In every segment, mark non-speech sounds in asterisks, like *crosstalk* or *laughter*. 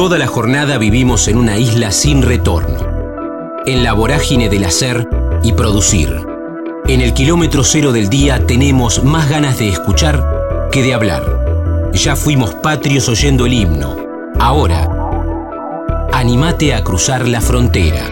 Toda la jornada vivimos en una isla sin retorno, en la vorágine del hacer y producir. En el kilómetro cero del día tenemos más ganas de escuchar que de hablar. Ya fuimos patrios oyendo el himno. Ahora, animate a cruzar la frontera.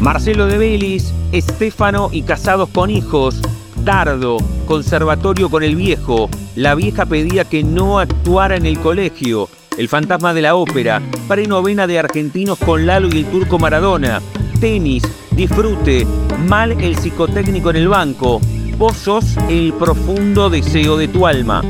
Marcelo de Belis, Estefano y Casados con Hijos, Dardo, Conservatorio con el Viejo, La Vieja pedía que no actuara en el colegio, El Fantasma de la Ópera, Pre-Novena de Argentinos con Lalo y el Turco Maradona, Tenis, Disfrute, Mal el psicotécnico en el banco, Vos sos el profundo deseo de tu alma.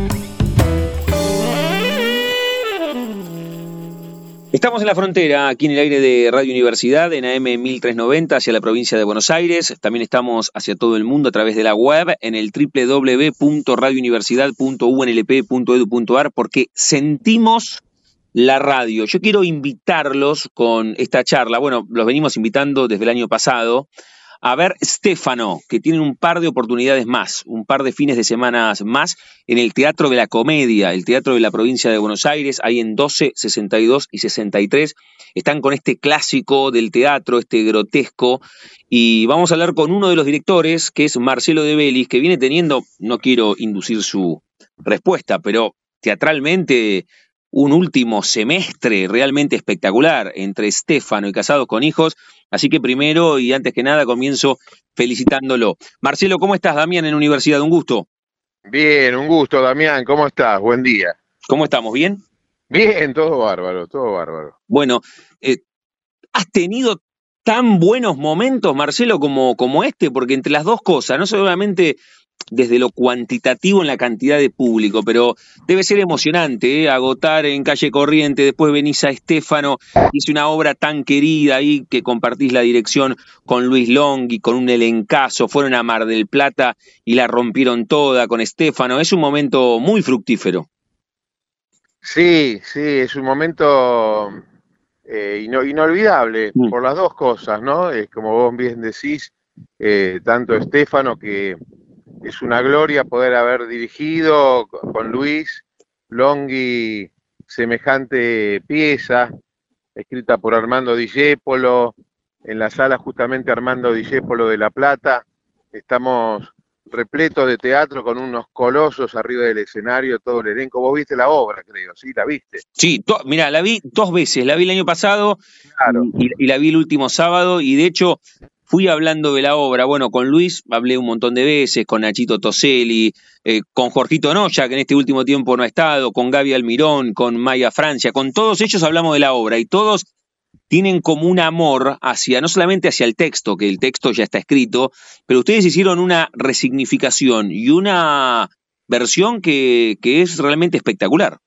Estamos en la frontera, aquí en el aire de Radio Universidad, en AM 1390, hacia la provincia de Buenos Aires. También estamos hacia todo el mundo a través de la web, en el www.radiouniversidad.unlp.edu.ar, porque sentimos la radio. Yo quiero invitarlos con esta charla. Bueno, los venimos invitando desde el año pasado a ver Stefano, que tiene un par de oportunidades más, un par de fines de semana más en el Teatro de la Comedia, el Teatro de la provincia de Buenos Aires, ahí en 12, 62 y 63. Están con este clásico del teatro, este grotesco, y vamos a hablar con uno de los directores, que es Marcelo de Belis, que viene teniendo, no quiero inducir su respuesta, pero teatralmente un último semestre realmente espectacular entre Stefano y Casados con Hijos. Así que primero y antes que nada comienzo felicitándolo. Marcelo, ¿cómo estás, Damián, en Universidad? Un gusto. Bien, un gusto, Damián. ¿Cómo estás? Buen día. ¿Cómo estamos? ¿Bien? Bien, todo bárbaro, todo bárbaro. Bueno, eh, ¿has tenido tan buenos momentos, Marcelo, como, como este? Porque entre las dos cosas, no solamente desde lo cuantitativo en la cantidad de público, pero debe ser emocionante, ¿eh? agotar en calle corriente, después venís a Estefano, hice una obra tan querida ahí que compartís la dirección con Luis Long y con un elencazo, fueron a Mar del Plata y la rompieron toda con Estefano, es un momento muy fructífero. Sí, sí, es un momento eh, inolvidable mm. por las dos cosas, ¿no? Es como vos bien decís, eh, tanto Estefano que es una gloria poder haber dirigido con Luis Longhi semejante pieza, escrita por Armando Dijépolo, en la sala justamente Armando Dijépolo de La Plata. Estamos repletos de teatro con unos colosos arriba del escenario, todo el elenco. Vos viste la obra, creo, ¿sí? ¿La viste? Sí, mira, la vi dos veces. La vi el año pasado y, la vi el último sábado y de hecho fui hablando de la obra, bueno, con Luis hablé un montón de veces, con Nachito Toselli, eh, con Jorgito Noya, que en este último tiempo no ha estado, con Gaby Almirón, con Maya Francia, con todos ellos hablamos de la obra y todos tienen como un amor hacia, no solamente hacia el texto, que el texto ya está escrito, pero ustedes hicieron una resignificación y una versión que, que es realmente espectacular.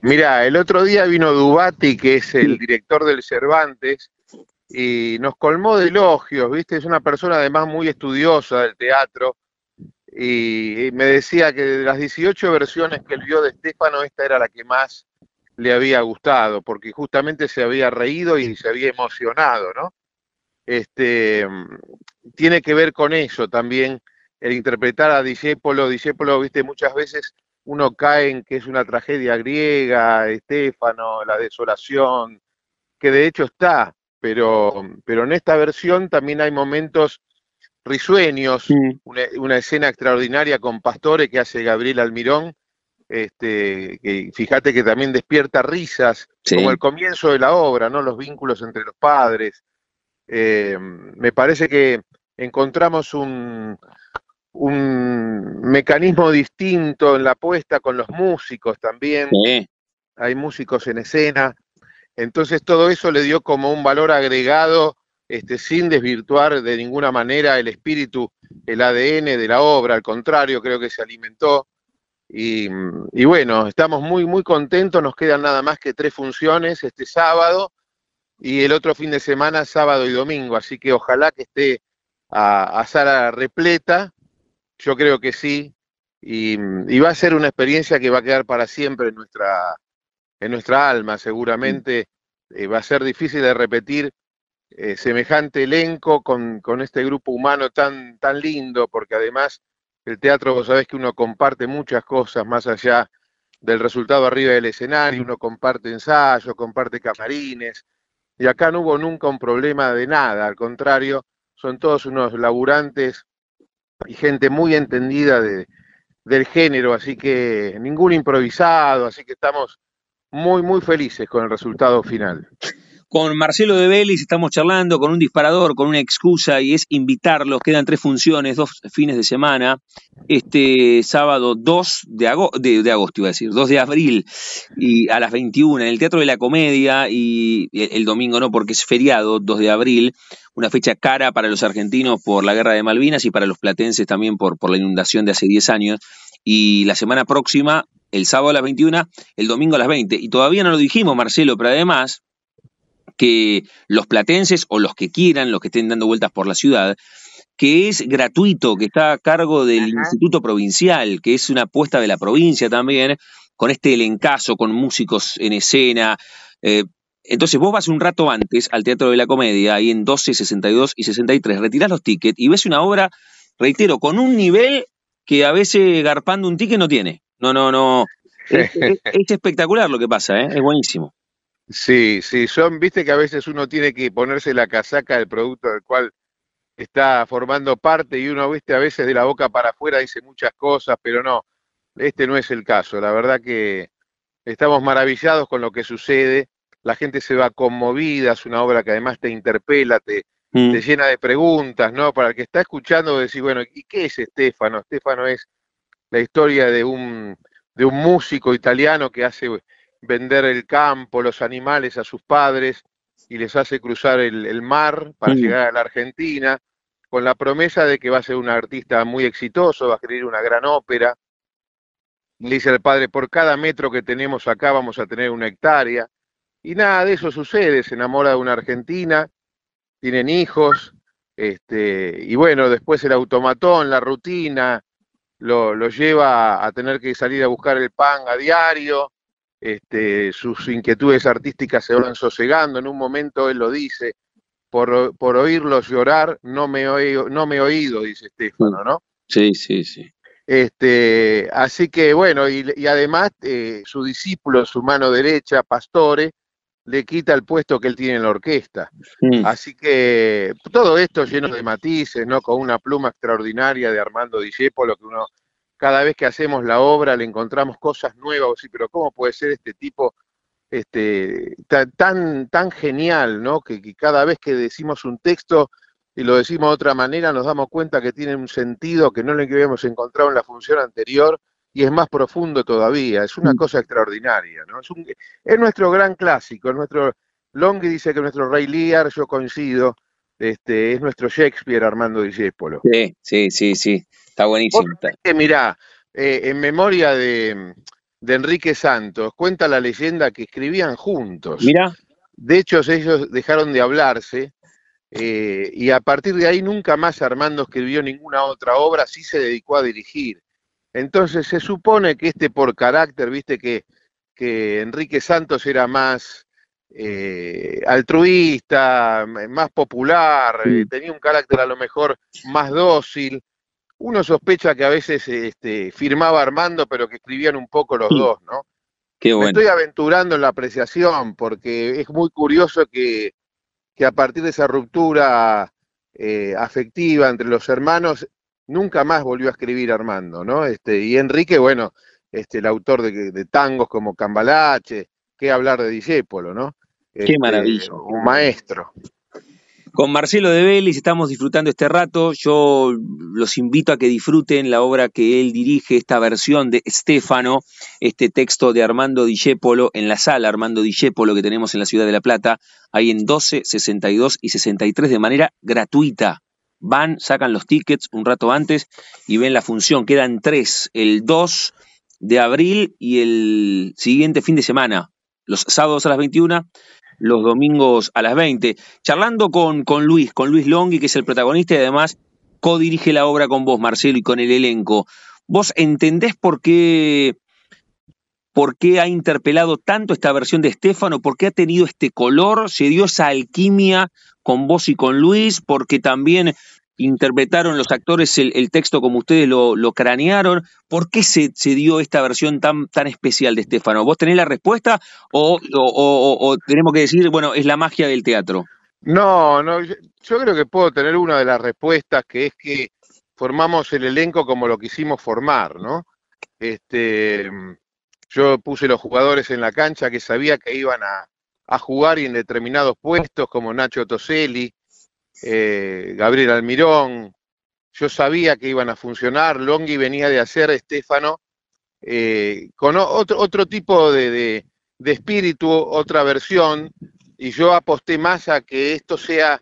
Mira, el otro día vino Dubati, que es el director del Cervantes, y nos colmó de elogios, ¿viste? Es una persona además muy estudiosa del teatro y, me decía que de las 18 versiones que él vio de Estefano, esta era la que más le había gustado, porque justamente se había reído y se había emocionado, ¿no? Este, tiene que ver con eso también, el interpretar a Discépolo. Discépolo, viste, muchas veces uno cae en que es una tragedia griega, Estefano, la desolación, que de hecho está, pero, pero en esta versión también hay momentos risueños, una, escena extraordinaria con Pastore que hace Gabriel Almirón, este, que fíjate que también despierta risas, como el comienzo de la obra, ¿no? Los vínculos entre los padres. Eh, me parece que encontramos un, un mecanismo distinto en la puesta con los músicos también. Hay músicos en escena. Entonces todo eso le dio como un valor agregado, este, sin desvirtuar de ninguna manera el espíritu, el ADN de la obra, al contrario, creo que se alimentó. Y, bueno, estamos muy, muy contentos, nos quedan nada más que tres funciones este sábado y el otro fin de semana, sábado y domingo, así que ojalá que esté a, a sala repleta, yo creo que sí, y, y va a ser una experiencia que va a quedar para siempre en nuestra, en nuestra alma, seguramente eh, va a ser difícil de repetir eh, semejante elenco con, con, este grupo humano tan, tan lindo, porque además El teatro, vos sabés que uno comparte muchas cosas más allá del resultado arriba del escenario, uno comparte ensayos, comparte camarines, y acá no hubo nunca un problema de nada, al contrario, son todos unos laburantes y gente muy entendida de, del género, así que ningún improvisado, así que estamos muy, muy felices con el resultado final. Con Marcelo de Vélez estamos charlando con un disparador, con una excusa y es invitarlos. Quedan tres funciones, dos fines de semana. Este sábado 2 de, agosto, de, agosto, iba a decir, 2 de abril y a las 21 en el Teatro de la Comedia y el domingo no porque es feriado, 2 de abril. Una fecha cara para los argentinos por la guerra de Malvinas y para los platenses también por, por la inundación de hace 10 años. Y la semana próxima, el sábado a las 21, el domingo a las 20. Y todavía no lo dijimos, Marcelo, pero además que los platenses o los que quieran, los que estén dando vueltas por la ciudad, que es gratuito, que está a cargo del Instituto Provincial, que es una apuesta de la provincia también, con este elencazo, con músicos en escena. Eh, entonces vos vas un rato antes al Teatro de la Comedia, ahí en 12, 62 y 63, retirás los tickets y ves una obra, reitero, con un nivel que a veces garpando un ticket no tiene. No, no, no. *laughs* Es, es espectacular lo que pasa, ¿eh? es buenísimo. Sí, sí, son, viste que a veces uno tiene que ponerse la casaca del producto del cual está formando parte y uno, viste, a veces de la boca para afuera dice muchas cosas, pero no, este no es el caso. La verdad que estamos maravillados con lo que sucede, la gente se va conmovida, es una obra que además te interpela, te, mm. te llena de preguntas, ¿no? Para el que está escuchando decir, bueno, ¿y qué es Estefano? Estefano es la historia de un, de un músico italiano que hace vender el campo, los animales a sus padres y les hace cruzar el, mar para llegar a la Argentina, con la promesa de que va a ser un artista muy exitoso, va a escribir una gran ópera. Le dice al padre, por cada metro que tenemos acá vamos a tener una hectárea. Y nada de eso sucede, se enamora de una argentina, tienen hijos, este, y bueno, después el automatón, la rutina, lo, lo lleva a tener que salir a buscar el pan a diario, este, sus inquietudes artísticas se van sosegando. En un momento él lo dice, por, por oírlos llorar, no me, he, no me he oído, dice Estefano, ¿no? Sí, sí, sí. Este, así que bueno, y, además eh, su discípulo, su mano derecha, Pastore, le quita el puesto que él tiene en la orquesta. Así que todo esto lleno de matices, ¿no? Con una pluma extraordinaria de Armando Di lo que uno cada vez que hacemos la obra le encontramos cosas nuevas, sí, pero ¿cómo puede ser este tipo este, tan, tan genial, ¿no? Que, cada vez que decimos un texto y lo decimos de otra manera, nos damos cuenta que tiene un sentido que no le habíamos encontrado en la función anterior y es más profundo todavía. Es una mm. cosa extraordinaria, ¿no? Es, es nuestro gran clásico, es nuestro. Longhi dice que nuestro Rey Lear, yo coincido, este, es nuestro Shakespeare Armando Discépolo. Sí, sí, sí, sí. Está buenísimo. Mirá, eh, en memoria de, Enrique Santos, cuenta la leyenda que escribían juntos. Mira. De hecho, ellos dejaron de hablarse eh, y a partir de ahí nunca más Armando escribió ninguna otra obra, sí se dedicó a dirigir. Entonces se supone que este por carácter, viste que, que Enrique Santos era más eh, altruista, más popular, tenía un carácter a lo mejor más dócil, uno sospecha que a veces este, firmaba Armando, pero que escribían un poco los dos, ¿no? Qué bueno. Me estoy aventurando en la apreciación, porque es muy curioso que, a partir de esa ruptura eh, afectiva entre los hermanos, nunca más volvió a escribir Armando, ¿no? Este, y Enrique, bueno, este, el autor de, tangos como Cambalache, qué hablar de Discépolo, ¿no? qué este, maravilla. Un maestro. Con Marcelo de Vélez estamos disfrutando este rato. Yo los invito a que disfruten la obra que él dirige, esta versión de Stefano, este texto de Armando Dijépolo en la sala Armando Dijépolo que tenemos en la ciudad de La Plata, ahí en 12, 62 y 63 de manera gratuita. Van, sacan los tickets un rato antes y ven la función. Quedan tres, el 2 de abril y el siguiente fin de semana, los sábados a las 21 los domingos a las 20, charlando con, con Luis, con Luis Longhi, que es el protagonista y además co-dirige la obra con vos, Marcelo, y con el elenco. ¿Vos entendés por qué, por qué ha interpelado tanto esta versión de Estefano? ¿Por qué ha tenido este color? ¿Se dio esa alquimia con vos y con Luis? Porque también interpretaron los actores el, texto como ustedes lo, cranearon? ¿Por qué se, dio esta versión tan, tan especial de Estefano? ¿Vos tenés la respuesta o, tenemos que decir, bueno, es la magia del teatro? No, no, yo, creo que puedo tener una de las respuestas que es que formamos el elenco como lo quisimos formar, ¿no? Este, yo puse los jugadores en la cancha que sabía que iban a, a jugar y en determinados puestos como Nacho Toselli, eh, Gabriel Almirón. Yo sabía que iban a funcionar. Longhi venía de hacer Estefano eh, con otro, otro tipo de, espíritu, otra versión, y yo aposté más a que esto sea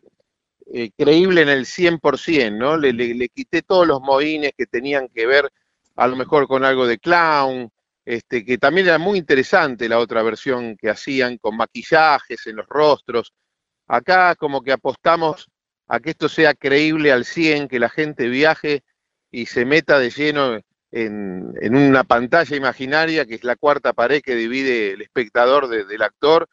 eh, creíble en el 100%, ¿no? Le, le, quité todos los moines que tenían que ver a lo mejor con algo de clown, este, que también era muy interesante la otra versión que hacían con maquillajes en los rostros. Acá como que apostamos a que esto sea creíble al 100, que la gente viaje y se meta de lleno en, una pantalla imaginaria que es la cuarta pared que divide el espectador del actor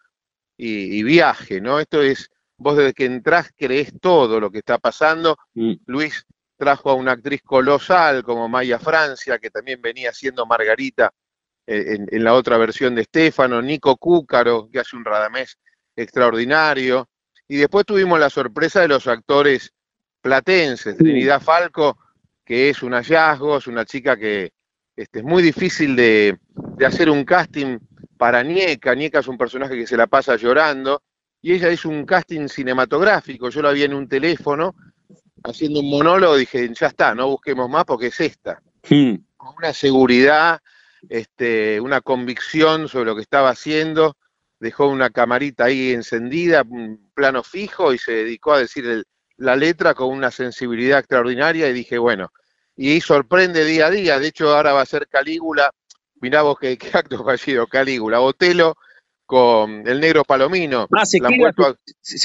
y, viaje, ¿no? Esto es, vos desde que entrás crees todo lo que está pasando. Mm. Luis trajo a una actriz colosal como Maya Francia, que también venía siendo Margarita eh, en, la otra versión de Estefano, Nico Cúcaro, que hace un Radamés extraordinario, y después tuvimos la sorpresa de los actores platenses, Trinidad Falco, que es un hallazgo, es una chica que este, es muy difícil de, hacer un casting para Nieca, Nieca es un personaje que se la pasa llorando, y ella hizo un casting cinematográfico, yo la vi en un teléfono haciendo un monólogo, dije, ya está, no busquemos más porque es esta. Hmm. Con una seguridad, este, una convicción sobre lo que estaba haciendo, dejó una camarita ahí encendida, un plano fijo y se dedicó a decir la letra con una sensibilidad extraordinaria y dije, bueno, y sorprende día a día, de hecho ahora va a ser Calígula, mirá vos qué, acto fallido, Calígula, Otelo con el negro Palomino. Ah, se,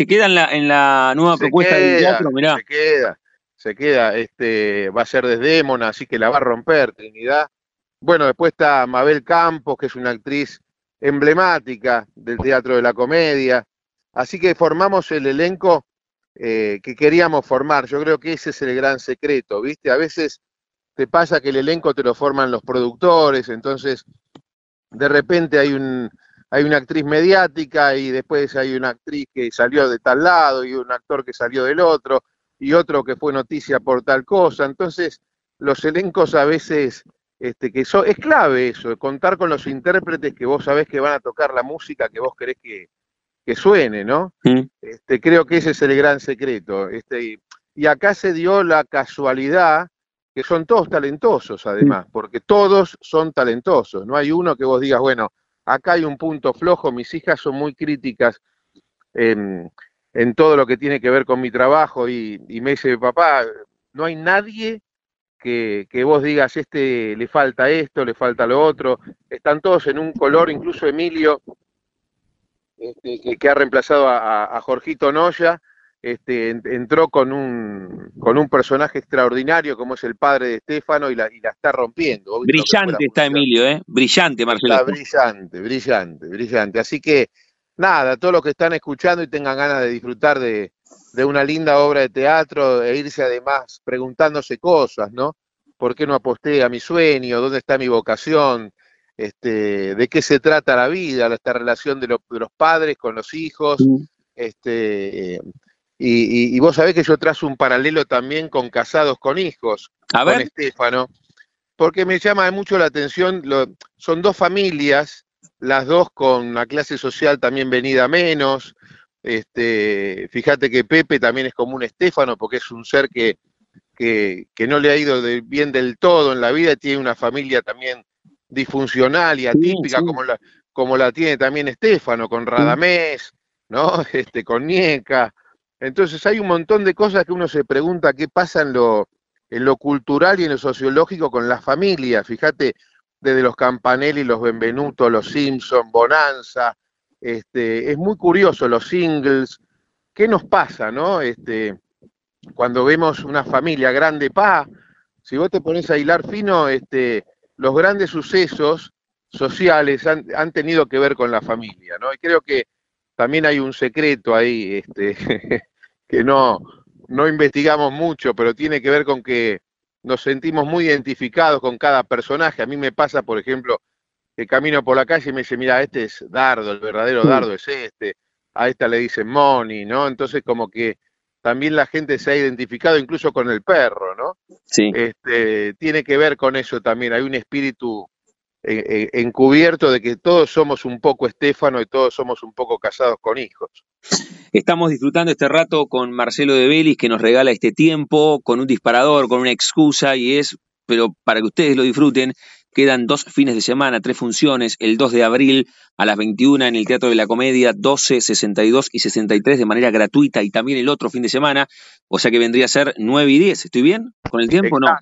queda, en, la, en la nueva propuesta del teatro, mirá. Se queda, se queda, este, va a ser Desdémona, así que la va a romper Trinidad. Bueno, después está Mabel Campos, que es una actriz emblemática del teatro de la comedia. Así que formamos el elenco eh, que queríamos formar. Yo creo que ese es el gran secreto, ¿viste? A veces te pasa que el elenco te lo forman los productores, entonces de repente hay un hay una actriz mediática y después hay una actriz que salió de tal lado y un actor que salió del otro y otro que fue noticia por tal cosa. Entonces, los elencos a veces este, que eso, es clave eso, contar con los intérpretes que vos sabés que van a tocar la música que vos querés que, suene, ¿no? Este, creo que ese es el gran secreto. Este, y acá se dio la casualidad que son todos talentosos además, porque todos son talentosos. No hay uno que vos digas, bueno, acá hay un punto flojo, mis hijas son muy críticas en, todo lo que tiene que ver con mi trabajo y, y me dice, papá, no hay nadie que, vos digas, este le falta esto, le falta lo otro, están todos en un color, incluso Emilio, este, que, ha reemplazado a, Jorgito Noya, este, entró con un, con un personaje extraordinario como es el padre de Estefano y la, y la está rompiendo. Brillante está Emilio, ¿eh? Brillante, Marcelo. Está brillante, brillante, brillante. Así que, nada, todos los que están escuchando y tengan ganas de disfrutar de, de una linda obra de teatro e irse además preguntándose cosas, ¿no? ¿Por qué no aposté a mi sueño? ¿Dónde está mi vocación? Este, ¿De qué se trata la vida? Esta relación de, los padres con los hijos. Este, y, vos sabés que yo trazo un paralelo también con casados con hijos, con Estefano, porque me llama mucho la atención, son dos familias, las dos con una clase social también venida menos, este, fíjate que Pepe también es como un Estefano, porque es un ser que, que, no le ha ido bien del todo en la vida, y tiene una familia también disfuncional y atípica, Como, la, como la tiene también Estefano, con Radamés, ¿no? *laughs* Este, con Nieca. Entonces hay un montón de cosas que uno se pregunta qué pasa en lo, en lo cultural y en lo sociológico con la familia. Fíjate, desde los Campanelli, los Benvenuto, los Simpson, Bonanza, este, es muy curioso los singles. ¿Qué nos pasa, no? Este, cuando vemos una familia grande, pa, si vos te pones a hilar fino, este, los grandes sucesos sociales han, tenido que ver con la familia, ¿no? Y creo que también hay un secreto ahí, este, *laughs* que no, no investigamos mucho, pero tiene que ver con que nos sentimos muy identificados con cada personaje. A mí me pasa, por ejemplo, que camino por la calle y me dice, mira, este es Dardo, el verdadero. Dardo es este, a esta le dicen Moni, ¿no? Entonces como que también la gente se ha identificado incluso con el perro, ¿no? Sí. Este, tiene que ver con eso también, hay un espíritu eh, eh, encubierto de que todos somos un poco Estefano y todos somos un poco casados con hijos. Estamos disfrutando este rato con Marcelo de Belis que nos regala este tiempo con un disparador, con una excusa y es, pero para que ustedes lo disfruten, Quedan dos fines de semana, tres funciones, el 2 de abril a las 21 en el Teatro de la Comedia, 12, 62 y 63 de manera gratuita y también el otro fin de semana, o sea que vendría a ser 9 y 10. ¿Estoy bien con el tiempo o no?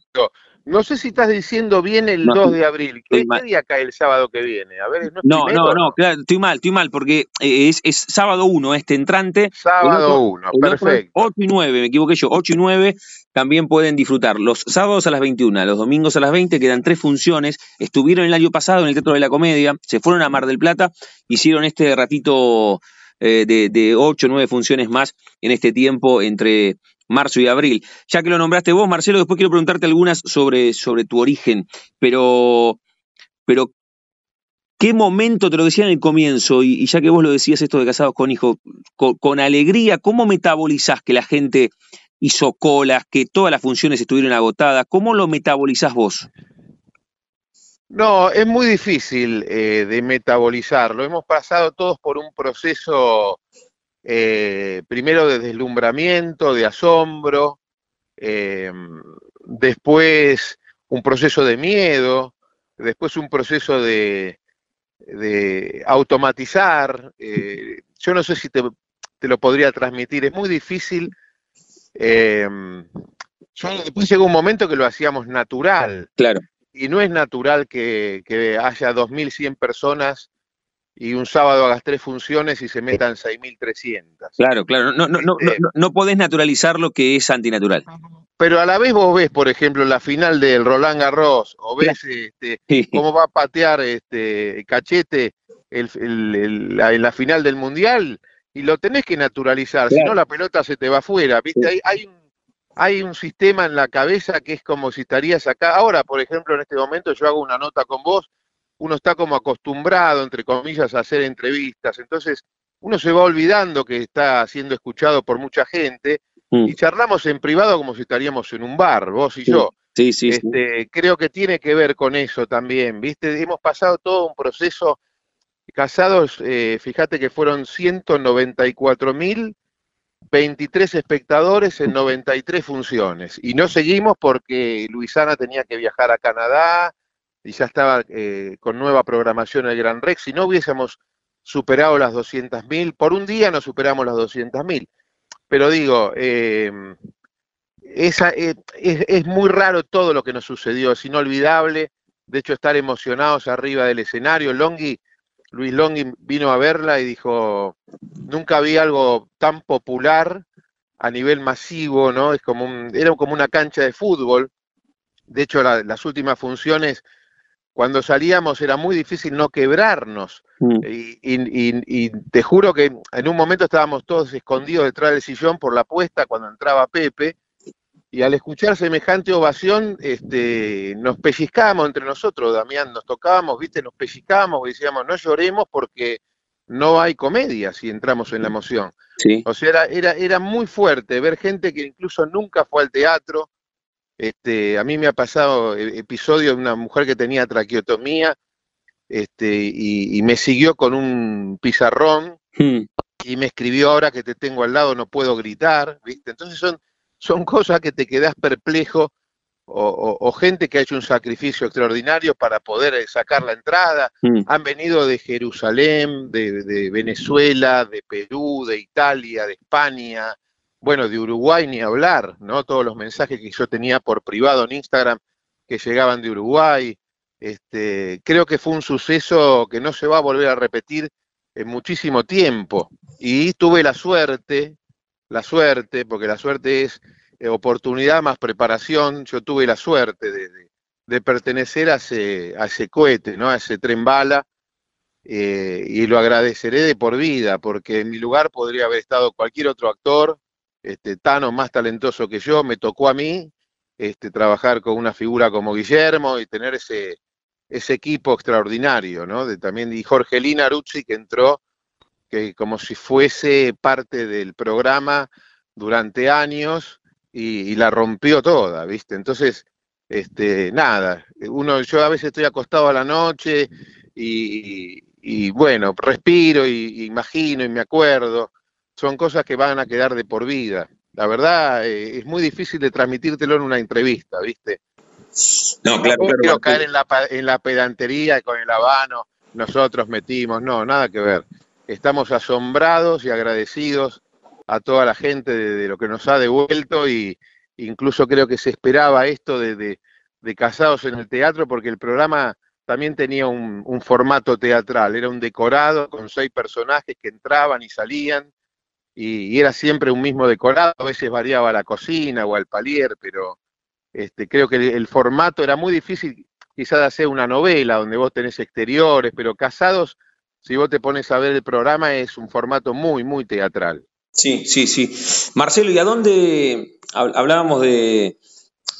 No sé si estás diciendo bien el 2 de abril. ¿Qué, día cae el sábado que viene? A ver, no, no, no, claro, estoy mal, estoy mal, porque eh, es, es sábado 1 este entrante. Sábado 1, perfecto. 8 y 9, me equivoqué yo, 8 y 9 también pueden disfrutar. Los sábados a las 21, los domingos a las 20, quedan tres funciones. Estuvieron el año pasado en el Teatro de la Comedia, se fueron a Mar del Plata, hicieron este ratito eh, de, de 8 o 9 funciones más en este tiempo entre marzo y abril. Ya que lo nombraste vos, Marcelo, después quiero preguntarte algunas sobre, sobre tu origen, pero, pero ¿qué momento, te lo decía en el comienzo, y, ya que vos lo decías esto de casados con hijos, con, alegría, ¿cómo metabolizás que la gente hizo colas, que todas las funciones estuvieron agotadas? ¿Cómo lo metabolizás vos? No, es muy difícil eh, de metabolizarlo. Hemos pasado todos por un proceso eh, primero de deslumbramiento, de asombro, eh, después un proceso de miedo, después un proceso de, automatizar. Eh, yo no sé si te, lo podría transmitir, es muy difícil. Después llegó un momento que lo hacíamos natural. Claro. Y no es natural que, que haya 2.100 personas y un sábado hagas tres funciones y se metan 6.300. Claro, claro, no, no, no, este, no, no podés naturalizar lo que es antinatural. Pero a la vez vos ves, por ejemplo, la final del Roland Garros, o ves este, cómo va a patear este Cachete en la final del Mundial, y lo tenés que naturalizar, si no la pelota se te va afuera, ¿viste? Hay, hay, un, hay un sistema en la cabeza que es como si estarías acá. Ahora, por ejemplo, en este momento yo hago una nota con vos uno está como acostumbrado, entre comillas, a hacer entrevistas, entonces uno se va olvidando que está siendo escuchado por mucha gente mm. y charlamos en privado como si estaríamos en un bar, vos y yo. Sí, sí, este, Creo que tiene que ver con eso también, ¿viste? Hemos pasado todo un proceso, casados, eh, fíjate que fueron 194 mil 23 espectadores en 93 funciones. Y no seguimos porque Luisana tenía que viajar a Canadá, y ya estaba eh, con nueva programación el Gran Rex, si no hubiésemos superado las 200.000, por un día no superamos las 200.000. Pero digo, em, esa, eh, es, muy raro todo lo que nos sucedió, es inolvidable, de hecho estar emocionados arriba del escenario. Longhi, Luis Longhi vino a verla y dijo, nunca vi algo tan popular a nivel masivo, ¿no? Es como era como una cancha de fútbol. De hecho, las últimas funciones cuando salíamos era muy difícil no quebrarnos. Mm. Y, te juro que en un momento estábamos todos escondidos detrás del sillón por la puesta cuando entraba Pepe. Y al escuchar semejante ovación, este, nos pellizcábamos entre nosotros, Damián, nos tocábamos, viste, nos pellizcábamos y decíamos, no lloremos porque no hay comedia si entramos en la emoción. O sea, era, era, era muy fuerte ver gente que incluso nunca fue al teatro, este, a mí me ha pasado e, episodio de una mujer que tenía traqueotomía este, y, me siguió con un pizarrón hmm. y me escribió ahora que te tengo al lado no puedo gritar, ¿viste? Entonces son, son cosas que te quedas perplejo o, gente que ha hecho un sacrificio extraordinario para poder eh, sacar la entrada. Hmm. Han venido de Jerusalén, de Venezuela, de Perú, de Italia, de España, bueno, de Uruguay ni hablar, ¿no? Todos los mensajes que yo tenía por privado en Instagram que llegaban de Uruguay. Este, creo que fue un suceso que no se va a volver a repetir en muchísimo tiempo. Y tuve la suerte, la suerte, porque la suerte es eh, oportunidad más preparación, yo tuve la suerte de, pertenecer a ese, cohete, ¿no? a ese tren bala, eh, y lo agradeceré de por vida, porque en mi lugar podría haber estado cualquier otro actor, este, Tano más talentoso que yo, me tocó a mí este, trabajar con una figura como Guillermo y tener ese, ese equipo extraordinario, ¿no? De, también y Jorgelina Aruzzi que entró que como si fuese parte del programa durante años y, la rompió toda, ¿viste? Entonces, este, nada, uno, yo a veces estoy acostado a la noche y, bueno, respiro y, imagino y me acuerdo, son cosas que van a quedar de por vida. La verdad, eh, es muy difícil de transmitírtelo en una entrevista, ¿viste? No, claro, no quiero caer en la, en la pedantería con el habano, nosotros metimos, no, nada que ver. Estamos asombrados y agradecidos a toda la gente de, lo que nos ha devuelto y incluso creo que se esperaba esto de, Casados en el Teatro porque el programa también tenía un, formato teatral, era un decorado con seis personajes que entraban y salían y, era siempre un mismo decorado, a veces variaba la cocina o al palier, pero este, creo que el, formato era muy difícil quizás de hacer una novela donde vos tenés exteriores, pero Casados, si vos te pones a ver el programa, es un formato muy, muy teatral. Sí, sí, sí. Marcelo, ¿y a dónde hablábamos de,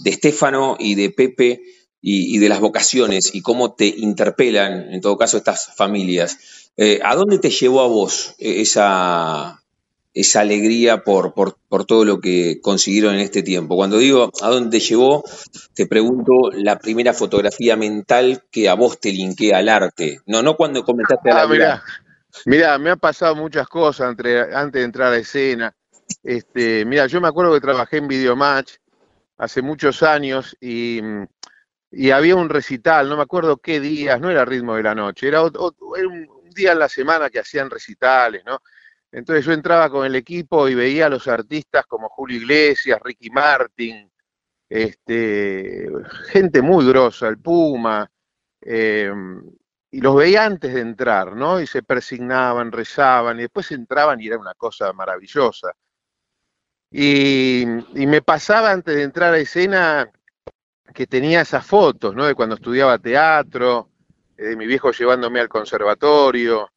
de Estefano y de Pepe y, de las vocaciones y cómo te interpelan, en todo caso, estas familias? Eh, ¿A dónde te llevó a vos esa, esa alegría por, por, por, todo lo que consiguieron en este tiempo? Cuando digo a dónde te llevó, te pregunto la primera fotografía mental que a vos te linkea al arte. No, no cuando comentaste a la ah, Mira, me han pasado muchas cosas antes de entrar a escena. Este, mira, yo me acuerdo que trabajé en Videomatch hace muchos años y, había un recital, no me acuerdo qué días, no era ritmo de la noche, era, un, día en la semana que hacían recitales, ¿no? Entonces yo entraba con el equipo y veía a los artistas como Julio Iglesias, Ricky Martin, este, gente muy grosa, el Puma, eh, y los veía antes de entrar, ¿no? Y se persignaban, rezaban, y después entraban y era una cosa maravillosa. Y, me pasaba antes de entrar a escena que tenía esas fotos, ¿no? De cuando estudiaba teatro, eh, de mi viejo llevándome al conservatorio,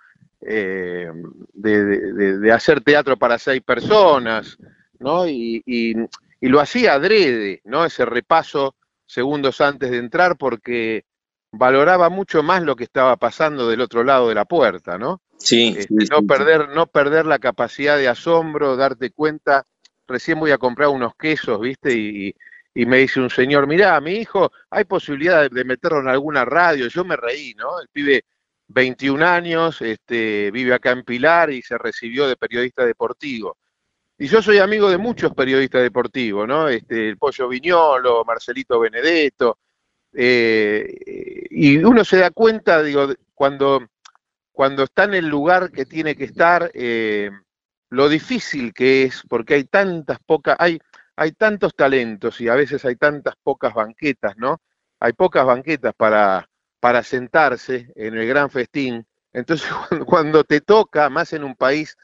eh, de, hacer teatro para seis personas, ¿no? Y, y, lo hacía adrede, ¿no? Ese repaso segundos antes de entrar porque valoraba mucho más lo que estaba pasando del otro lado de la puerta, ¿no? Sí. Este, no, perder, no perder la capacidad de asombro, darte cuenta. Recién voy a comprar unos quesos, ¿viste? Y, me dice un señor, mirá, mi hijo, hay posibilidad de, meterlo en alguna radio. Yo me reí, ¿no? El pibe, 21 años, este, vive acá en Pilar y se recibió de periodista deportivo. Y yo soy amigo de muchos periodistas deportivos, ¿no? Este, el Pollo Viñolo, Marcelito Benedetto, eh, y uno se da cuenta, digo, cuando, cuando está en el lugar que tiene que estar, eh, lo difícil que es, porque hay tantas pocas, hay, hay tantos talentos y a veces hay tantas pocas banquetas, ¿no? Hay pocas banquetas para, para sentarse en el gran festín. Entonces, *laughs* cuando te toca, más en un país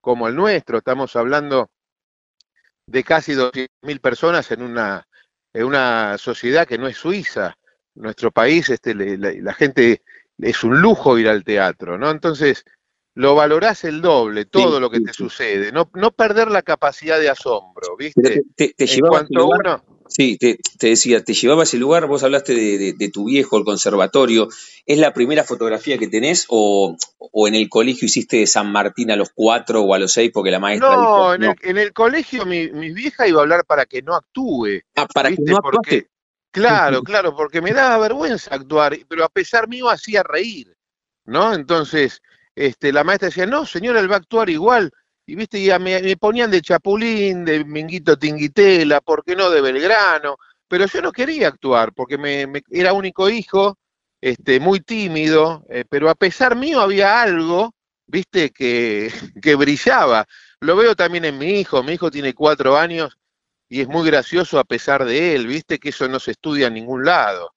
como el nuestro, estamos hablando de casi 200.000 personas en una, en una sociedad que no es Suiza. Nuestro país, este, la, gente es un lujo ir al teatro, ¿no? Entonces, lo valorás el doble, todo lo que te sucede, no, no perder la capacidad de asombro, ¿viste? Te, te, en cuanto uno, Sí, te, decía, te llevaba a ese lugar, vos hablaste de, tu viejo, el conservatorio. ¿Es la primera fotografía que tenés o, en el colegio hiciste de San Martín a los cuatro o a los seis porque la maestra... No, en, El, colegio mi, vieja iba a hablar para que no actúe. Ah, para que no porque, Claro, claro, porque me daba vergüenza actuar, pero a pesar mío hacía reír, ¿no? Entonces, este, la maestra decía, no, señora, él va a actuar igual y viste, ya me, ponían de Chapulín, de Minguito Tinguitela, ¿por qué no de Belgrano? Pero yo no quería actuar, porque me, era único hijo, este, muy tímido, eh, pero a pesar mío había algo, viste, que, *laughs* que brillaba. Lo veo también en mi hijo, mi hijo tiene cuatro años y es muy gracioso a pesar de él, viste que eso no se estudia en ningún lado.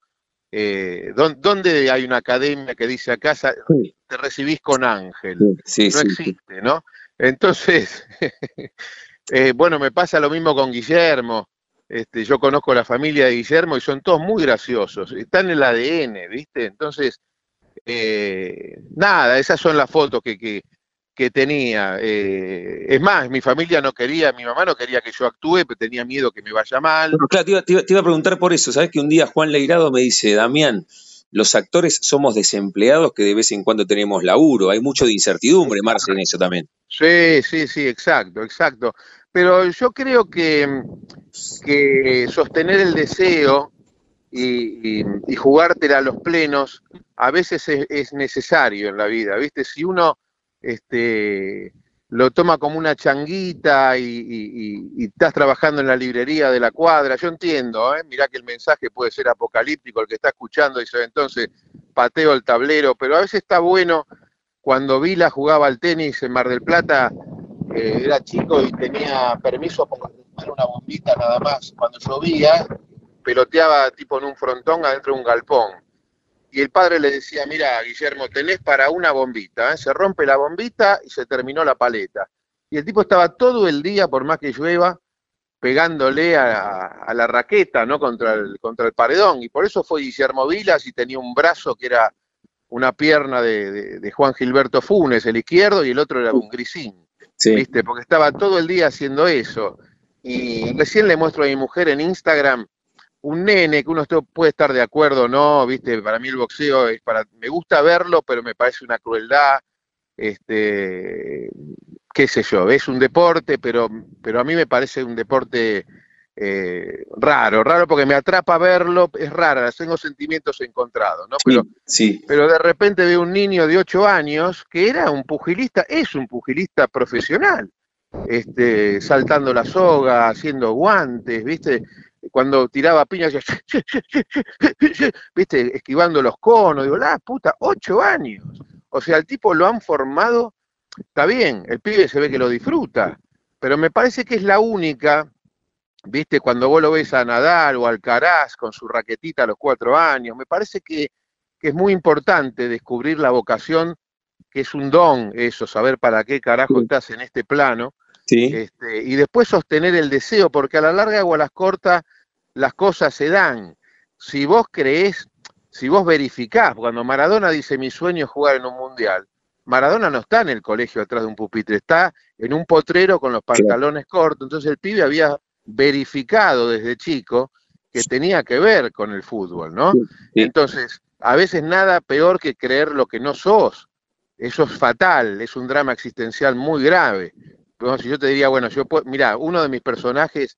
Eh, ¿Dónde hay una academia que dice acá te recibís con ángel? no existe, ¿no? Entonces, *laughs* eh, bueno, me pasa lo mismo con Guillermo. Este, yo conozco la familia de Guillermo y son todos muy graciosos. Están en el ADN, ¿viste? Entonces, eh, nada, esas son las fotos que, que tenía. Eh, es más, mi familia no quería, mi mamá no quería que yo actúe, pero tenía miedo que me vaya mal. claro, te iba, a preguntar por eso. ¿Sabes que un día Juan Leirado me dice, Damián, los actores somos desempleados que de vez en cuando tenemos laburo. Hay mucho de incertidumbre, Marce, en eso también. Sí, sí, sí, exacto, exacto. Pero yo creo que, que sostener el deseo y, jugártela a los plenos a veces es, necesario en la vida, ¿viste? Si uno este, lo toma como una changuita y, estás trabajando en la librería de la cuadra, yo entiendo, ¿eh? mirá que el mensaje puede ser apocalíptico, el que está escuchando dice, entonces pateo el tablero, pero a veces está bueno, cuando Vila jugaba al tenis en Mar del Plata, eh, era chico y tenía permiso para una bombita nada más, cuando llovía, peloteaba tipo en un frontón adentro de un galpón y el padre le decía, mira, Guillermo, tenés para una bombita, ¿eh? se rompe la bombita y se terminó la paleta. Y el tipo estaba todo el día, por más que llueva, pegándole a, la raqueta, ¿no? Contra el, contra el paredón. Y por eso fue Guillermo Vilas y tenía un brazo que era una pierna de, Juan Gilberto Funes, el izquierdo, y el otro era un grisín. ¿Viste? Porque estaba todo el día haciendo eso. Y recién le muestro a mi mujer en Instagram un nene que uno puede estar de acuerdo o no, viste, para mí el boxeo es para, me gusta verlo, pero me parece una crueldad, este, qué sé yo, es un deporte, pero, pero a mí me parece un deporte eh, raro, raro porque me atrapa verlo, es raro, tengo sentimientos encontrados, ¿no? Pero, sí, pero de repente veo un niño de 8 años que era un pugilista, es un pugilista profesional, este, saltando la soga, haciendo guantes, ¿viste? Cuando tiraba piñas, *laughs* viste, esquivando los conos, digo, la puta, ocho años. O sea, el tipo lo han formado, está bien, el pibe se ve que lo disfruta, pero me parece que es la única, viste, cuando vos lo ves a Nadal o al Caraz con su raquetita a los cuatro años, me parece que, es muy importante descubrir la vocación, que es un don eso, saber para qué carajo estás en este plano. Este, y después sostener el deseo, porque a la larga o a las cortas las cosas se dan. Si vos creés, si vos verificás, cuando Maradona dice mi sueño es jugar en un mundial, Maradona no está en el colegio atrás de un pupitre, está en un potrero con los pantalones cortos. Entonces el pibe había verificado desde chico que tenía que ver con el fútbol, ¿no? Entonces, a veces nada peor que creer lo que no sos. Eso es fatal, es un drama existencial muy grave. si yo te diría, bueno, yo mira, uno de mis personajes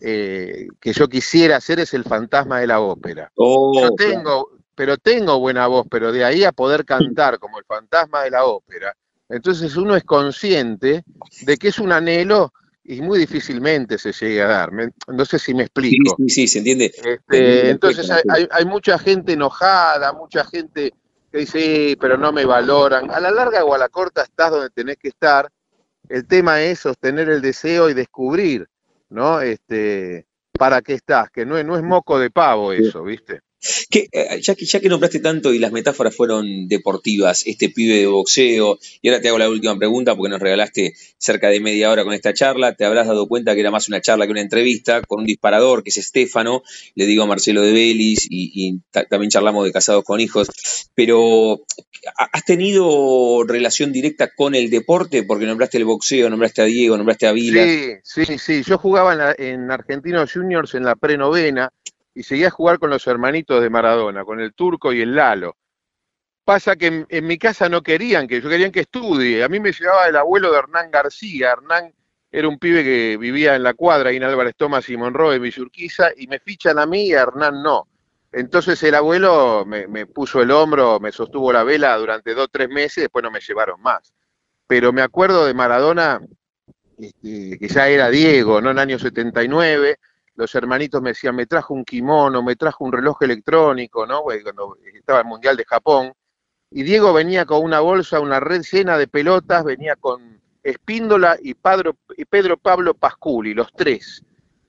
eh, que yo quisiera hacer es el fantasma de la ópera. Oh, yo tengo, pero tengo buena voz, pero de ahí a poder cantar como el fantasma de la ópera, entonces uno es consciente de que es un anhelo y muy difícilmente se llegue a dar. No sé si me explico. Sí, sí, se entiende. Este, entonces hay, mucha gente enojada, mucha gente que dice, sí, pero no me valoran. A la larga o a la corta estás donde tenés que estar. El tema es sostener el deseo y descubrir ¿no? Este, ¿para qué estás? Que no, no es moco de pavo eso, ¿viste? Que, eh, ya, que, ya que nombraste tanto y las metáforas fueron deportivas, este pibe de boxeo, y ahora te hago la última pregunta porque nos regalaste cerca de media hora con esta charla, te habrás dado cuenta que era más una charla que una entrevista con un disparador que es Estefano, le digo a Marcelo de Belis y, también charlamos de casados con hijos, pero ¿has tenido relación directa con el deporte? Porque nombraste el boxeo, nombraste a Diego, nombraste a Vila. Sí, sí, sí, yo jugaba en, en Argentinos Juniors en la prenovena y seguía a jugar con los hermanitos de Maradona, con el turco y el Lalo. Pasa que en, mi casa no querían que yo querían que estudie. A mí me llevaba el abuelo de Hernán García. Hernán era un pibe que vivía en la cuadra, ahí en Álvarez Tomás y Monroe, en Villurquiza, y me fichan a mí y a Hernán no. Entonces el abuelo me, puso el hombro, me sostuvo la vela durante dos tres meses, después no me llevaron más. Pero me acuerdo de Maradona, este, que ya era Diego, ¿no? En el año 79, los hermanitos me decían, me trajo un kimono, me trajo un reloj electrónico, ¿no? Cuando estaba el Mundial de Japón. Y Diego venía con una bolsa, una red llena de pelotas, venía con Espíndola y Pedro, y Pedro Pablo Pasculi, los tres.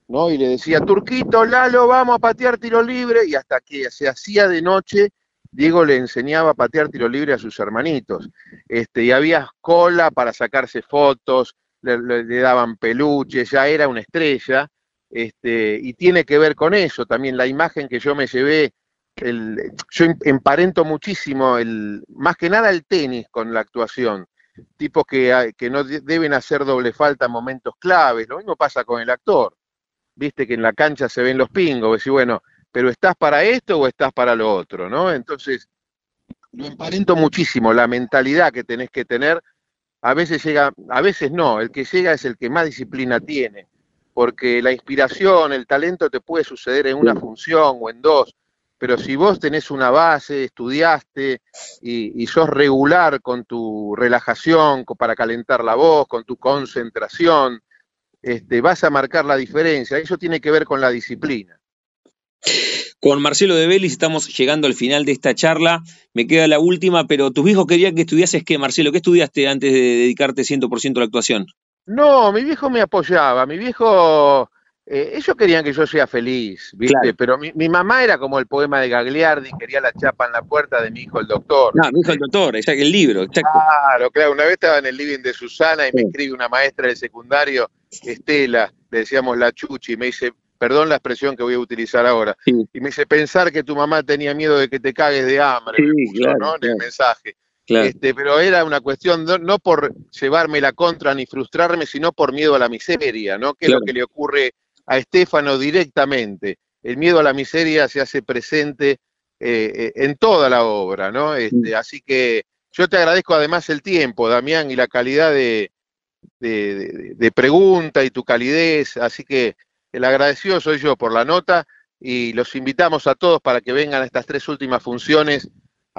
¿no? Y le decía, Turquito, Lalo, vamos a patear tiro libre. Y hasta que se hacía de noche, Diego le enseñaba a patear tiro libre a sus hermanitos. Este, y había cola para sacarse fotos, le daban peluches, ya era una estrella. Este, y tiene que ver con eso también, la imagen que yo me llevé, el, yo em, emparento muchísimo, el, más que nada el tenis con la actuación. tipos que, que no deben hacer doble falta en momentos claves. Lo mismo pasa con el actor. Viste que en la cancha se ven los pingos, y bueno, pero ¿estás para esto o estás para lo otro? ¿no? Entonces, lo emparento muchísimo, la mentalidad que tenés que tener. A veces llega, a veces no, el que llega es el que más disciplina tiene, porque la inspiración, el talento te puede suceder en una función o en dos, pero si vos tenés una base, estudiaste y, sos regular con tu relajación para calentar la voz, con tu concentración, este, vas a marcar la diferencia. Eso tiene que ver con la disciplina. Con Marcelo de Vélez estamos llegando al final de esta charla. Me queda la última, pero tus hijos querían que estudiases qué, Marcelo? ¿Qué estudiaste antes de dedicarte 100% a la actuación? No, mi viejo me apoyaba. Mi viejo, eh, ellos querían que yo sea feliz, ¿viste? Pero mi, mamá era como el poema de Gagliardi, quería la chapa en la puerta de mi hijo el doctor. No, mi hijo el doctor, exacto, el libro, Claro, claro. Una vez estaba en el living de Susana y me escribe una maestra del secundario, Estela, le decíamos la chuchi, y me dice, perdón la expresión que voy a utilizar ahora. Y me dice, pensar que tu mamá tenía miedo de que te cagues de hambre, ¿no? En el mensaje. Este, pero era una cuestión no, por llevarme la contra ni frustrarme, sino por miedo a la miseria, ¿no? Que es lo que le ocurre a Estefano directamente. El miedo a la miseria se hace presente eh, eh, en toda la obra, ¿no? Este, así que yo te agradezco además el tiempo, Damián, y la calidad de, de pregunta y tu calidez, así que el agradecido soy yo por la nota y los invitamos a todos para que vengan a estas tres últimas funciones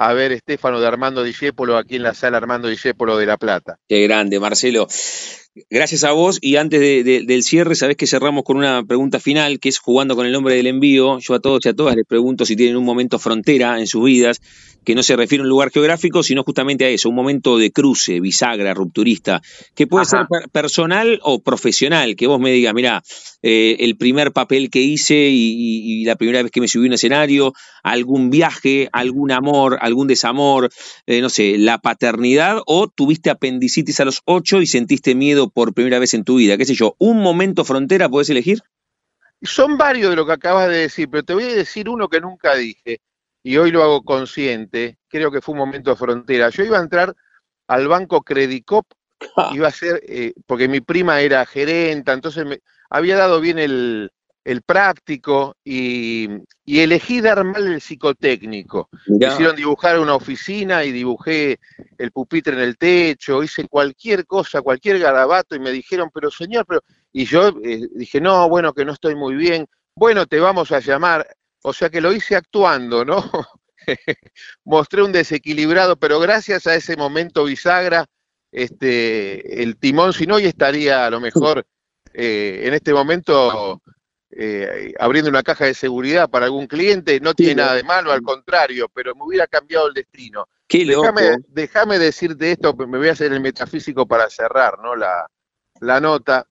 a ver Estefano de Armando Discépolo aquí en la sala Armando Discépolo de La Plata. Qué grande, Marcelo. Gracias a vos y antes del cierre, sabés que cerramos con una pregunta final, que es jugando con el nombre del envío. Yo a todos y a todas les pregunto si tienen un momento frontera en sus vidas, que no se refiere a un lugar geográfico, sino justamente a eso, un momento de cruce, bisagra, rupturista, que puede ser personal o profesional, que vos me digas, mira, eh, el primer papel que hice y, la primera vez que me subí a un escenario, algún viaje, algún amor, algún desamor, eh, no sé, la paternidad, o tuviste apendicitis a los ocho y sentiste miedo por primera vez en tu vida, qué sé yo, un momento frontera, ¿puedes elegir? Son varios de lo que acabas de decir, pero te voy a decir uno que nunca dije y hoy lo hago consciente, creo que fue un momento de frontera. Yo iba a entrar al banco Credicop, iba a ser, eh, porque mi prima era gerenta, entonces me, había dado bien el, práctico y, elegí dar mal el psicotécnico. Me hicieron dibujar una oficina y dibujé el pupitre en el techo, hice cualquier cosa, cualquier garabato y me dijeron, pero señor, pero... Y yo eh, dije, no, bueno, que no estoy muy bien. Bueno, te vamos a llamar. O sea que lo hice actuando, ¿no? *laughs* Mostré un desequilibrado, pero gracias a ese momento bisagra, este, el timón, si no, hoy estaría a lo mejor eh, en este momento eh, abriendo una caja de seguridad para algún cliente, no tiene nada de malo, al contrario, pero me hubiera cambiado el destino. déjame, decirte esto, me voy a hacer el metafísico para cerrar ¿no? la, la nota.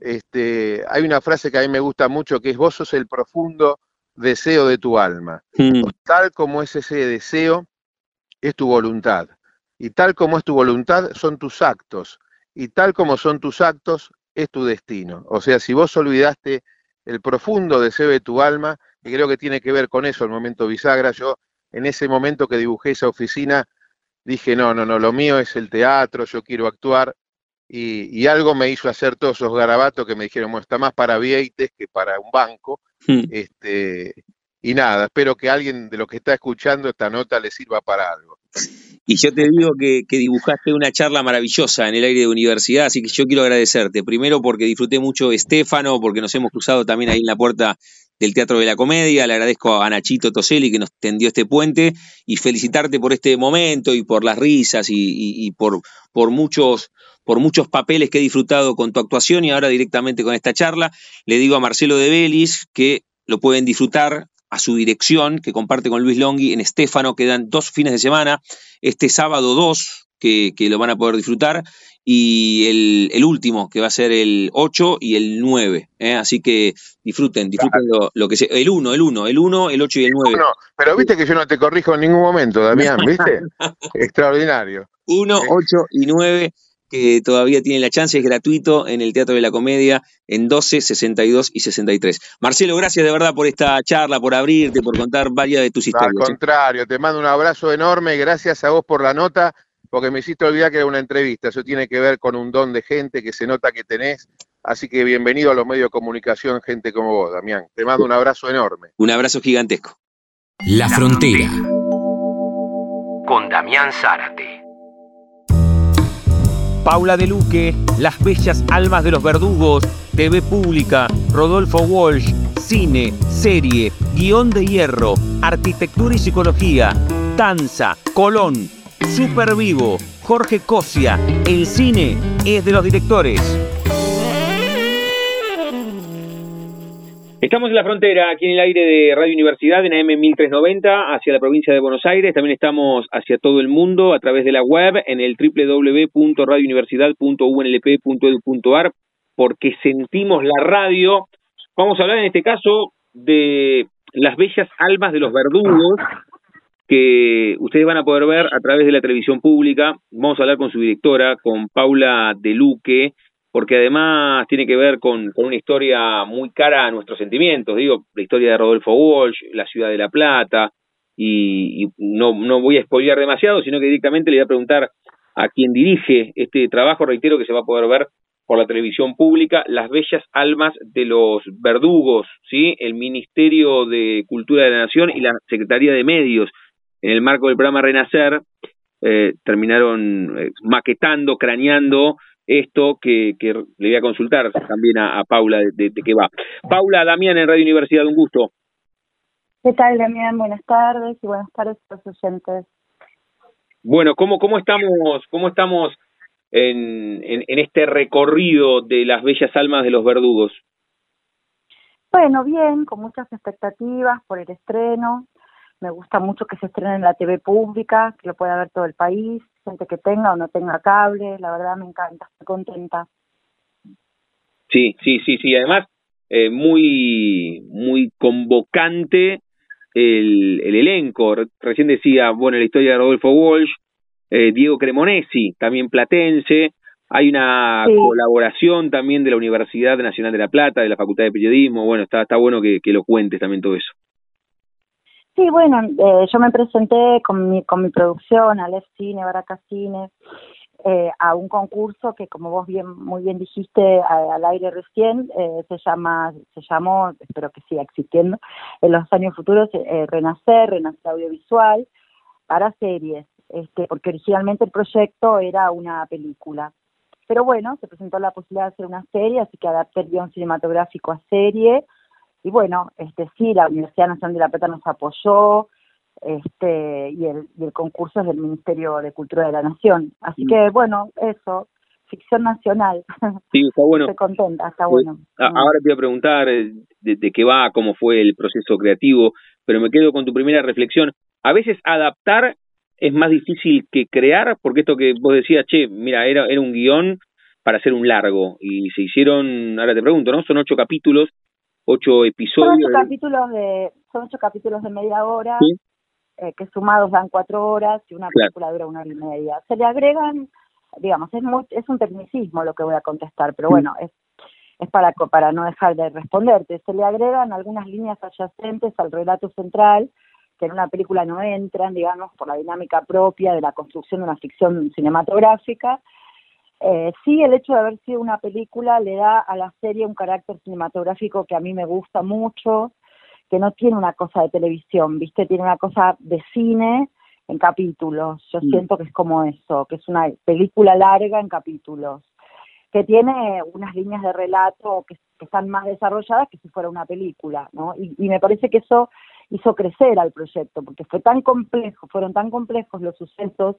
Este, hay una frase que a mí me gusta mucho que es vos sos el profundo deseo de tu alma. Hmm. Tal como es ese deseo, es tu voluntad. Y tal como es tu voluntad, son tus actos. Y tal como son tus actos, es tu destino. O sea, si vos olvidaste el profundo deseo de tu alma, y creo que tiene que ver con eso el momento bisagra, yo en ese momento que dibujé esa oficina, dije, no, no, no, lo mío es el teatro, yo quiero actuar, y, algo me hizo hacer todos esos garabatos que me dijeron, bueno, está más para Vieites que para un banco. Hmm. Este, y nada, espero que alguien de los que está escuchando esta nota le sirva para algo. Y yo te digo que, dibujaste una charla maravillosa en el aire de universidad, así que yo quiero agradecerte. Primero porque disfruté mucho Estefano, porque nos hemos cruzado también ahí en la puerta del Teatro de la Comedia. Le agradezco a Nachito Toselli que nos tendió este puente y felicitarte por este momento y por las risas y, por, por muchos por muchos papeles que he disfrutado con tu actuación y ahora directamente con esta charla. Le digo a Marcelo de Belis que lo pueden disfrutar a su dirección, que comparte con Luis Longhi en Estéfano, quedan dos fines de semana, este sábado 2, que, lo van a poder disfrutar, y el, último, que va a ser el 8 y el 9. ¿eh? Así que disfruten, disfruten lo, que sea. El 1, el 1, el 1, el 8 y el 9. No, pero viste que yo no te corrijo en ningún momento, Damián, *laughs* ¿viste? *laughs* Extraordinario. 1, 8 y 9 que todavía tiene la chance, es gratuito en el Teatro de la Comedia en 12, 62 y 63. Marcelo, gracias de verdad por esta charla, por abrirte, por contar varias de tus historias. Al contrario, te mando un abrazo enorme, gracias a vos por la nota, porque me hiciste olvidar que era una entrevista, eso tiene que ver con un don de gente que se nota que tenés, así que bienvenido a los medios de comunicación, gente como vos, Damián. Te mando un abrazo enorme. Un abrazo gigantesco. La Frontera. Con Damián Zárate. Paula de Luque, Las Bellas Almas de los Verdugos, TV Pública, Rodolfo Walsh, Cine, Serie, Guión de Hierro, Arquitectura y Psicología, Danza, Colón, Super Vivo, Jorge Cosia, El Cine es de los directores. Estamos en la frontera, aquí en el aire de Radio Universidad, en AM 1390, hacia la provincia de Buenos Aires. También estamos hacia todo el mundo a través de la web en el www.radiouniversidad.unlp.edu.ar, porque sentimos la radio. Vamos a hablar en este caso de las bellas almas de los verdugos que ustedes van a poder ver a través de la televisión pública. Vamos a hablar con su directora, con Paula De Luque, porque además tiene que ver con, una historia muy cara a nuestros sentimientos, digo, la historia de Rodolfo Walsh, la ciudad de La Plata, y, no, no voy a spoilear demasiado, sino que directamente le voy a preguntar a quien dirige este trabajo, reitero que se va a poder ver por la televisión pública, Las Bellas Almas de los Verdugos, ¿sí? el Ministerio de Cultura de la Nación y la Secretaría de Medios, en el marco del programa Renacer, eh, terminaron eh, maquetando, craneando esto que, que, le voy a consultar también a, Paula de, de, qué va. Paula, Damián en Radio Universidad, un gusto. ¿Qué tal, Damián? Buenas tardes y buenas tardes a los oyentes. Bueno, ¿cómo, cómo estamos, cómo estamos en, en, en este recorrido de las bellas almas de los verdugos? Bueno, bien, con muchas expectativas por el estreno. Me gusta mucho que se estrene en la TV pública, que lo pueda ver todo el país gente que tenga o no tenga cable, la verdad me encanta, estoy contenta. Sí, sí, sí, sí, además eh, muy, muy convocante el, el elenco. Recién decía, bueno, la historia de Rodolfo Walsh, eh, Diego Cremonesi, también platense, hay una colaboración también de la Universidad Nacional de La Plata, de la Facultad de Periodismo, bueno, está, está bueno que, que lo cuentes también todo eso. Sí, bueno, eh, yo me presenté con mi, con mi producción, Alef Cine, Baraca Cine, eh, a un concurso que, como vos bien muy bien dijiste al aire recién, eh, se llama, se llamó, espero que siga existiendo, en los años futuros, Renacer, Renacer Audiovisual, para series, este, porque originalmente el proyecto era una película. Pero bueno, se presentó la posibilidad de hacer una serie, así que adapté el guion cinematográfico a serie, y bueno, este sí, la Universidad Nacional de La Plata nos apoyó, este y el, y el concurso es del Ministerio de Cultura de la Nación. Así mm. que bueno, eso, ficción nacional. *laughs* Sí, está bueno. Estoy contenta, está bueno. Ahora te voy a preguntar eh, de, de, qué va, cómo fue el proceso creativo, pero me quedo con tu primera reflexión. A veces adaptar es más difícil que crear, porque esto que vos decías, che, mira, era, era un guion para hacer un largo, y se hicieron, ahora te pregunto, ¿no? Son ocho capítulos, ocho episodios. Son ocho capítulos de, son ocho capítulos de media hora, eh, que sumados dan cuatro horas y una película dura una hora y media. Se le agregan, digamos, es muy, es un tecnicismo lo que voy a contestar, pero bueno, es es para, para no dejar de responderte. Se le agregan algunas líneas adyacentes al relato central, que en una película no entran, digamos, por la dinámica propia de la construcción de una ficción cinematográfica, eh, sí, el hecho de haber sido una película le da a la serie un carácter cinematográfico que a mí me gusta mucho, que no tiene una cosa de televisión, ¿viste? Tiene una cosa de cine en capítulos. Yo mm. siento que es como eso, que es una película larga en capítulos, que tiene unas líneas de relato que, están más desarrolladas que si fuera una película, ¿no? Y, y me parece que eso hizo crecer al proyecto, porque fue tan complejo, fueron tan complejos los sucesos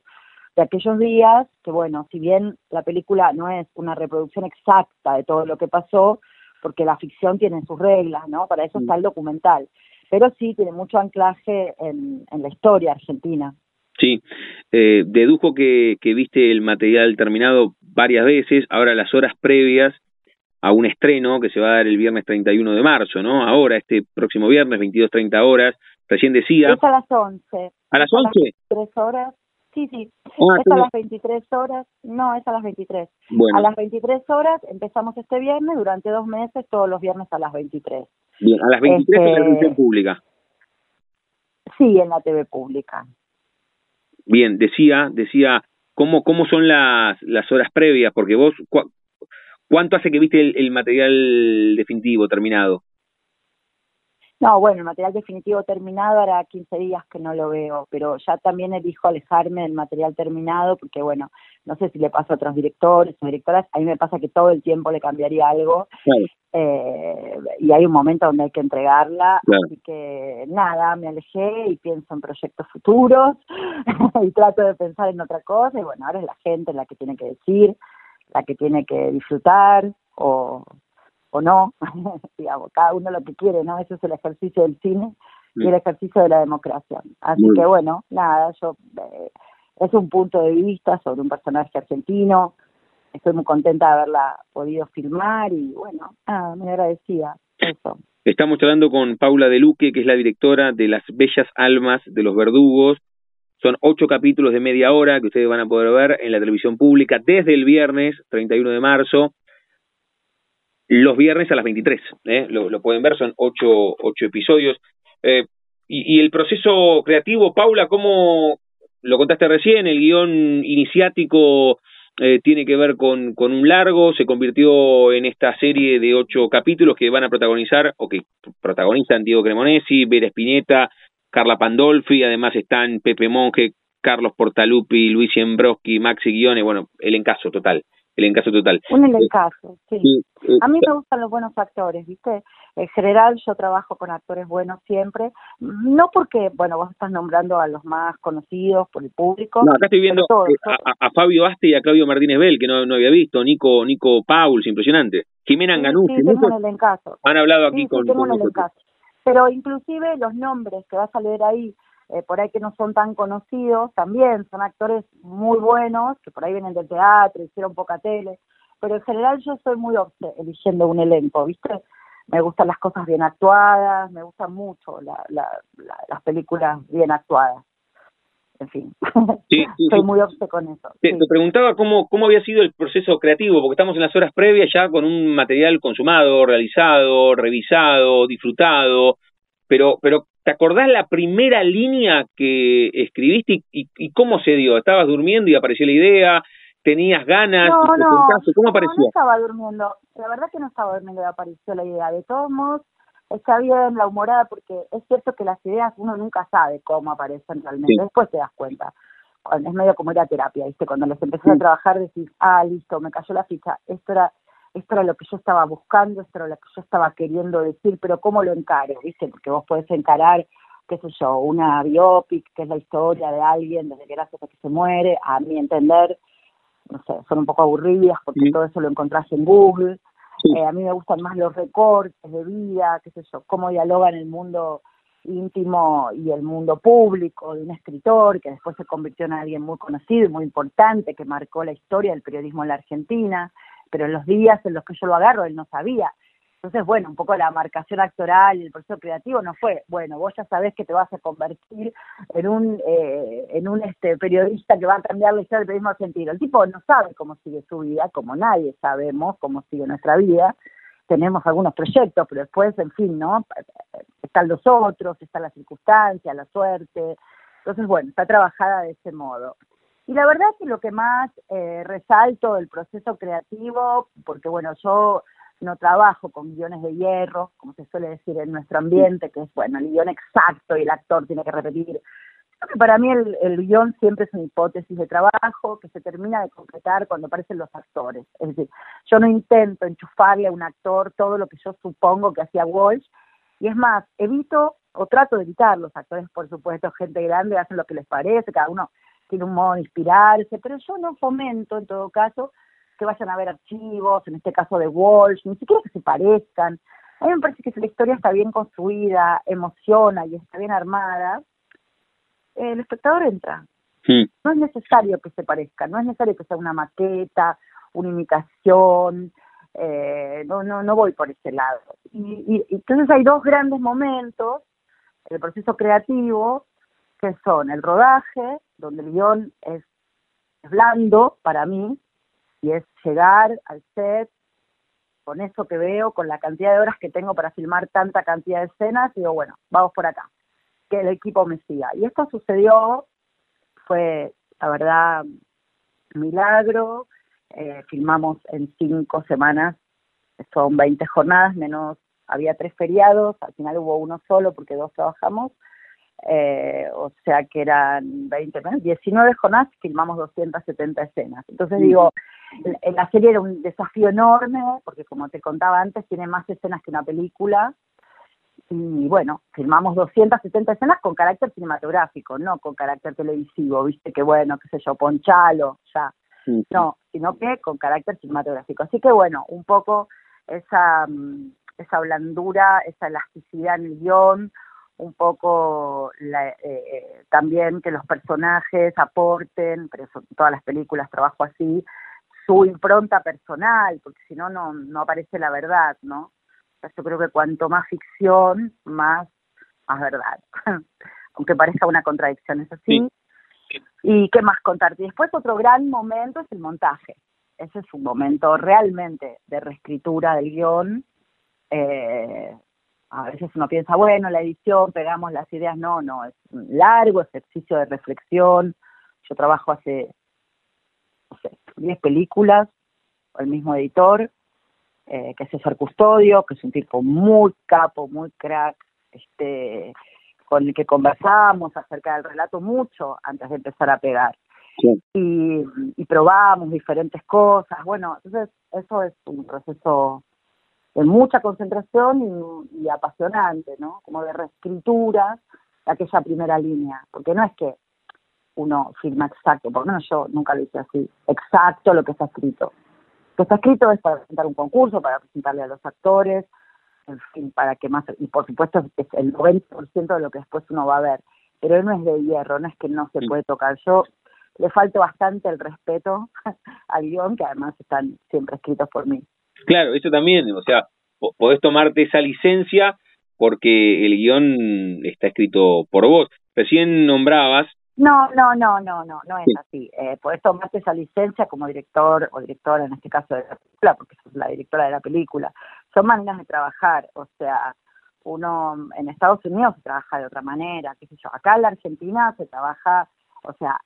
de aquellos días, que bueno, si bien la película no es una reproducción exacta de todo lo que pasó, porque la ficción tiene sus reglas, ¿no? Para eso está el documental, pero sí tiene mucho anclaje en, la historia argentina. Sí, eh, dedujo que, que viste el material terminado varias veces, ahora las horas previas a un estreno que se va a dar el viernes 31 de marzo, ¿no? Ahora, este próximo viernes, 22.30 horas, recién decía... Es a las 11. ¿A las 11? Tres horas, Sí, sí. Ah, es a las 23 horas. No, es a las 23. A las 23 horas empezamos este viernes, durante dos meses, todos los viernes a las 23. Bien, a las 23 en la televisión este, pública. Sí, en la TV pública. Bien, decía, decía ¿cómo, cómo son las, las horas previas? Porque vos, ¿cuánto hace que viste el material definitivo, terminado? No, bueno, el material definitivo terminado hará 15 días que no lo veo, pero ya también elijo alejarme del material terminado porque, bueno, no sé si le pasa a otros directores o directoras, a mí me pasa que todo el tiempo le cambiaría algo eh, y hay un momento donde hay que entregarla, así que nada, me alejé y pienso en proyectos futuros *laughs* y trato de pensar en otra cosa y bueno, ahora es la gente la que tiene que decir, la que tiene que disfrutar o o no, *laughs* digamos, cada uno lo que quiere, ¿no? Ese es el ejercicio del cine y el ejercicio de la democracia. Así que bueno, nada, yo eh, es un punto de vista sobre un personaje argentino. Estoy muy contenta de haberla podido filmar y bueno, nada, me agradecía eso. Estamos hablando con Paula De Luque, que es la directora de Las Bellas Almas de los Verdugos. Son ocho capítulos de media hora que ustedes van a poder ver en la televisión pública desde el viernes 31 de marzo los viernes a las 23. ¿eh? Lo, pueden ver, son ocho, ocho episodios. Eh, y, el proceso creativo, Paula, ¿cómo lo contaste recién? El guion iniciático eh, tiene que ver con, con un largo, se convirtió en esta serie de ocho capítulos que van a protagonizar, o que protagonizan Diego Cremonesi, Vera Spinetta, Carla Pandolfi, además están Pepe Monge, Carlos Portalupi, Luis Embroski, Maxi Guione, bueno, el encaso total el encaso total. Un encaso, sí. Eh, a mí me gustan los buenos actores, ¿viste? En general yo trabajo con actores buenos siempre, no porque, bueno, vos estás nombrando a los más conocidos por el público. No, acá estoy viendo a, Fabio Aste y a Claudio Martínez Bell, que no, no había visto, Nico Nico Pauls, impresionante. Jimena. Sí, encaso. Han hablado aquí con, tengo el encaso. Pero inclusive los nombres que vas a leer ahí, eh, por ahí que no son tan conocidos, también son actores muy buenos, que por ahí vienen del teatro, hicieron poca tele, pero en general yo soy muy eligiendo un elenco, ¿viste? Me gustan las cosas bien actuadas, me gustan mucho las películas bien actuadas. En fin, *laughs* sí, soy muy obse con eso. Te, te, preguntaba cómo, cómo había sido el proceso creativo, porque estamos en las horas previas ya con un material consumado, realizado, revisado, disfrutado, pero, pero ¿te acordás la primera línea que escribiste y, cómo se dio? ¿Estabas durmiendo y apareció la idea? ¿Tenías ganas? No, no, ¿Cómo apareció? No, estaba durmiendo. La verdad que no estaba durmiendo y apareció la idea. De todos modos, está bien la humorada porque es cierto que las ideas uno nunca sabe cómo aparecen realmente. Después te das cuenta. Es medio como ir a terapia, ¿viste? Cuando les empecé a trabajar decís, ah, listo, me cayó la ficha. Esto era esto era lo que yo estaba buscando, esto era lo que yo estaba queriendo decir, pero ¿cómo lo encaro? ¿Viste? Porque vos podés encarar, qué sé yo, una biopic, que es la historia de alguien desde que nace hasta que se muere, a mi entender, no sé, son un poco aburridas porque todo eso lo encontrás en Google. Eh, a mí me gustan más los recortes de vida, qué sé yo, cómo dialogan el mundo íntimo y el mundo público de un escritor que después se convirtió en alguien muy conocido y muy importante, que marcó la historia del periodismo en la Argentina pero en los días en los que yo lo agarro él no sabía. Entonces, bueno, un poco la marcación actoral el proceso creativo no fue, bueno, vos ya sabés que te vas a convertir en un eh, en un este periodista que va a cambiar la historia del periodismo argentino. El tipo no sabe cómo sigue su vida, como nadie sabemos cómo sigue nuestra vida. Tenemos algunos proyectos, pero después, en fin, ¿no? Están los otros, está la circunstancia, la suerte. Entonces, bueno, está trabajada de ese modo. Y la verdad que lo que más eh, resalto del proceso creativo, porque bueno, yo no trabajo con guiones de hierro, como se suele decir en nuestro ambiente, que es bueno, el guion exacto y el actor tiene que repetir. Creo que para mí el, el guion siempre es una hipótesis de trabajo que se termina de completar cuando aparecen los actores. Es decir, yo no intento enchufarle a un actor todo lo que yo supongo que hacía Walsh, y es más, evito o trato de evitar los actores, por supuesto, gente grande, hacen lo que les parece, cada uno tiene un modo de inspirarse, pero yo no fomento en todo caso que vayan a ver archivos, en este caso de Walsh, ni siquiera que se parezcan. A mí me parece que si la historia está bien construida, emociona y está bien armada, el espectador entra. No es necesario que se parezca, no es necesario que sea una maqueta, una imitación, eh, no, no, no voy por ese lado. Y, y entonces hay dos grandes momentos, el proceso creativo, que son el rodaje donde el guion es, blando para mí y es llegar al set con eso que veo, con la cantidad de horas que tengo para filmar tanta cantidad de escenas, digo, bueno, vamos por acá, que el equipo me siga. Y esto sucedió, fue, la verdad, milagro, eh, filmamos en cinco semanas, son 20 jornadas, menos había tres feriados, al final hubo uno solo porque dos trabajamos, eh, o sea que eran 20 menos, 19 jornadas, filmamos 270 escenas. Entonces digo, la serie era un desafío enorme, porque como te contaba antes, tiene más escenas que una película, y bueno, filmamos 270 escenas con carácter cinematográfico, no con carácter televisivo, viste que bueno, qué sé yo, ponchalo, ya. No, sino que con carácter cinematográfico. Así que bueno, un poco esa, mm, esa blandura, esa elasticidad en el guion, un poco la, eh, eh, también que los personajes aporten, pero eso, todas las películas trabajo así, su impronta personal, porque si no, no aparece la verdad, ¿no? yo creo que cuanto más ficción, más, más verdad. *laughs* Aunque parezca una contradicción, es así. ¿Y qué más contarte? Después otro gran momento es el montaje. Ese es un momento realmente de reescritura del guion. Eh, a veces uno piensa, bueno, la edición, pegamos las ideas. No, no, es un largo ejercicio de reflexión. Yo trabajo hace, no sé, 10 películas, el mismo editor, eh, que es César Custodio, que es un tipo muy capo, muy crack, este, con el que conversamos acerca del relato mucho antes de empezar a pegar. Y, y probamos diferentes cosas. Bueno, entonces eso es un proceso de mucha concentración y, apasionante, ¿no? Como de reescritura de aquella primera línea, porque no es que uno firma exacto, porque no, yo nunca lo hice así, exacto lo que está escrito que está escrito es para presentar un concurso, para presentarle a los actores, en fin, para que más, y por supuesto es el 90% de lo que después uno va a ver, pero no es de hierro, no es que no se puede tocar. Yo le falto bastante el respeto *laughs* al guion, que además están siempre escritos por mí. Claro, eso también, o sea, podés tomarte esa licencia porque el guion está escrito por vos. Recién nombrabas no, no, no, no, no, no es así. Eh, podés tomarte esa licencia como director o directora, en este caso de la película, porque sos la directora de la película. Son maneras de trabajar, o sea, uno en Estados Unidos se trabaja de otra manera, qué sé yo. Acá en la Argentina se trabaja, o sea,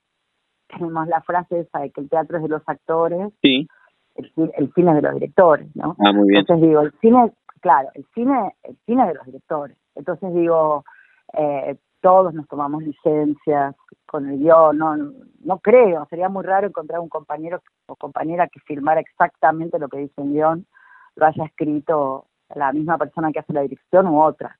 tenemos la frase esa de que el teatro es de los actores, sí. El, el cine es de los directores, ¿no? Ah, muy bien. Entonces digo, el cine, claro, el cine, el cine es de los directores. Entonces digo, eh, todos nos tomamos licencias con el guion, no, no creo, sería muy raro encontrar un compañero o compañera que filmara exactamente lo que dice un guion, lo haya escrito la misma persona que hace la dirección u otra.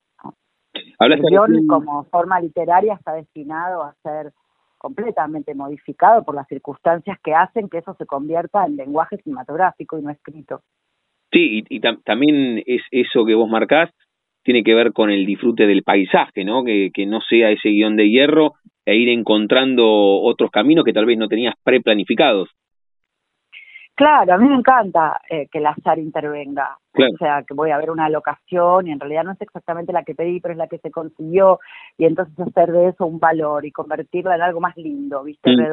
El guion como forma literaria está destinado a ser completamente modificado por las circunstancias que hacen que eso se convierta en lenguaje cinematográfico y no escrito. Sí, y, también es eso que vos marcás, tiene que ver con el disfrute del paisaje, ¿no? Que, que no sea ese guion de hierro e ir encontrando otros caminos que tal vez no tenías preplanificados. Claro, a mí me encanta eh, que el azar intervenga. O sea, que voy a ver una locación y en realidad no es exactamente la que pedí, pero es la que se consiguió. Y entonces hacer de eso un valor y convertirla en algo más lindo, ¿viste? Mm.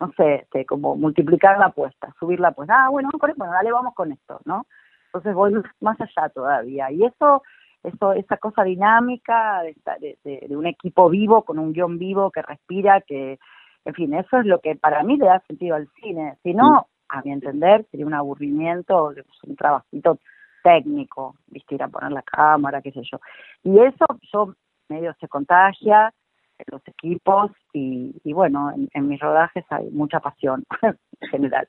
no sé, este, como multiplicar la apuesta, subir la apuesta. Ah, bueno, bueno, dale, vamos con esto, ¿no? Entonces voy más allá todavía. Y eso eso, esa cosa dinámica de, de, un equipo vivo, con un guion vivo que respira, que, en fin, eso es lo que para mí le da sentido al cine. Si no, a mi entender, sería un aburrimiento, un trabajito técnico, viste, ir a poner la cámara, qué sé yo. Y eso yo medio se contagia en los equipos y, y bueno, en, mis rodajes hay mucha pasión *laughs* en general.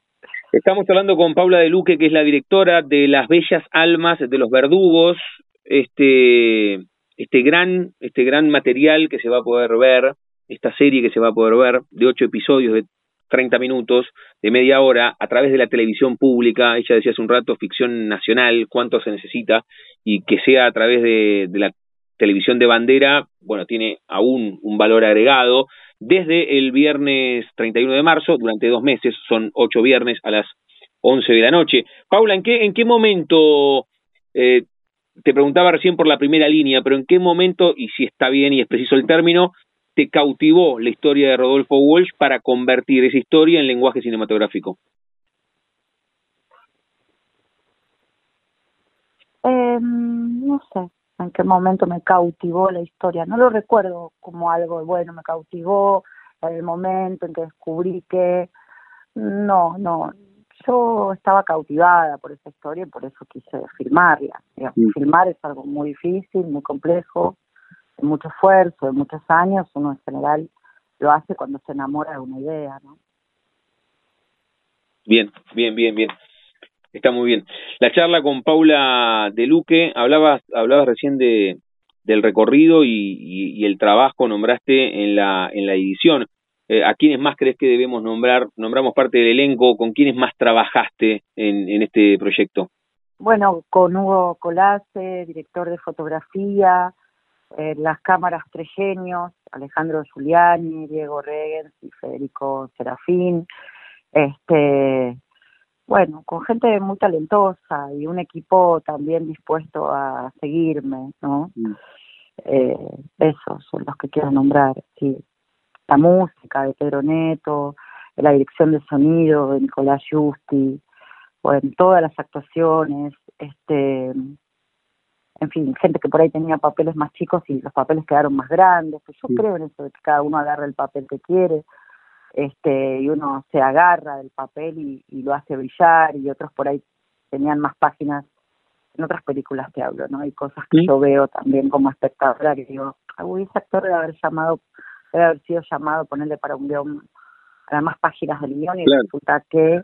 Estamos hablando con Paula de Luque, que es la directora de Las Bellas Almas de los Verdugos, este, este, gran, este gran material que se va a poder ver, esta serie que se va a poder ver, de ocho episodios de 30 minutos, de media hora, a través de la televisión pública, ella decía hace un rato, ficción nacional, cuánto se necesita, y que sea a través de, la televisión de bandera, bueno, tiene aún un valor agregado. Desde el viernes 31 de marzo, durante dos meses, son ocho viernes a las 11 de la noche. Paula, ¿en qué, en qué momento eh, te preguntaba recién por la primera línea, pero ¿en qué momento, y si está bien y es preciso el término, cautivó la historia de Rodolfo Walsh para convertir esa historia en lenguaje cinematográfico? Em, no sé en qué momento me cautivó la historia. No lo recuerdo como algo bueno, me cautivó en el momento en que descubrí que No, no. Yo estaba cautivada por esa historia y por eso quise filmarla. Mm. Filmar es algo muy difícil, muy complejo, de mucho esfuerzo, de muchos años. Uno en general lo hace cuando se enamora de una idea, ¿no? Bien, bien, bien, bien. Está muy bien. La charla con Paula de Luque, hablabas, hablabas recién de, del recorrido y, el trabajo nombraste en la, en la edición. Eh, ¿A quiénes más crees que debemos nombrar? Nombramos parte del elenco, ¿con quiénes más trabajaste en, en este proyecto? Bueno, con Hugo Colase, director de fotografía, eh, las cámaras Tres Genios, Alejandro Giuliani, Diego Regens y Federico Serafín. Este, bueno, con gente muy talentosa y un equipo también dispuesto a seguirme, ¿no? Mm. Eh, esos son los que quiero nombrar, sí. La música de Pedro Neto, la dirección de sonido de Nicolás Justi, bueno, todas las actuaciones, este, en fin, gente que por ahí tenía papeles más chicos y los papeles quedaron más grandes, pues yo creo en eso de que cada uno agarra el papel que quiere, este y uno se agarra del papel y, lo hace brillar y otros por ahí tenían más páginas en otras películas que hablo, ¿no? Hay cosas que yo veo también como espectadora que digo, uy, ese actor debe haber llamado, debe haber sido llamado ponerle para un guion, para más páginas del guion y resulta que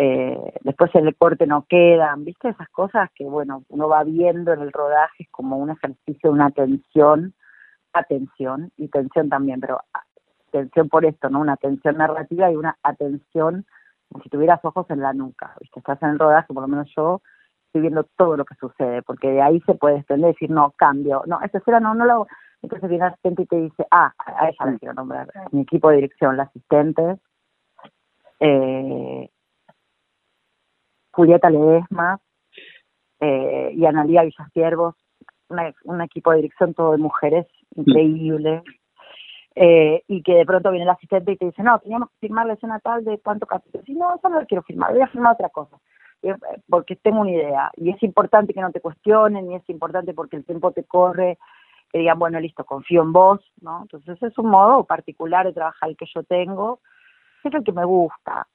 eh, después el corte no quedan, ¿viste? Esas cosas que, bueno, uno va viendo en el rodaje es como un ejercicio, una atención, atención y tensión también, pero atención por esto, ¿no? Una atención narrativa y una atención como si tuvieras ojos en la nuca, ¿viste? Estás en el rodaje, por lo menos yo estoy viendo todo lo que sucede, porque de ahí se puede desprender decir, no, cambio, no, esta escena no, no lo hago. Entonces viene asistente y te dice, ah, a ella la quiero nombrar, mi equipo de dirección, la asistente, eh, Julieta Ledesma eh, y Analía Villasiervos, un equipo de dirección todo de mujeres increíble, eh, y que de pronto viene el asistente y te dice, no, teníamos que firmar la escena tal de cuánto capítulo. Y no, eso no lo quiero firmar, voy a firmar otra cosa. Eh, porque tengo una idea. Y es importante que no te cuestionen, y es importante porque el tiempo te corre, que digan, bueno, listo, confío en vos, ¿no? Entonces es un modo particular de trabajar el que yo tengo, es el que me gusta,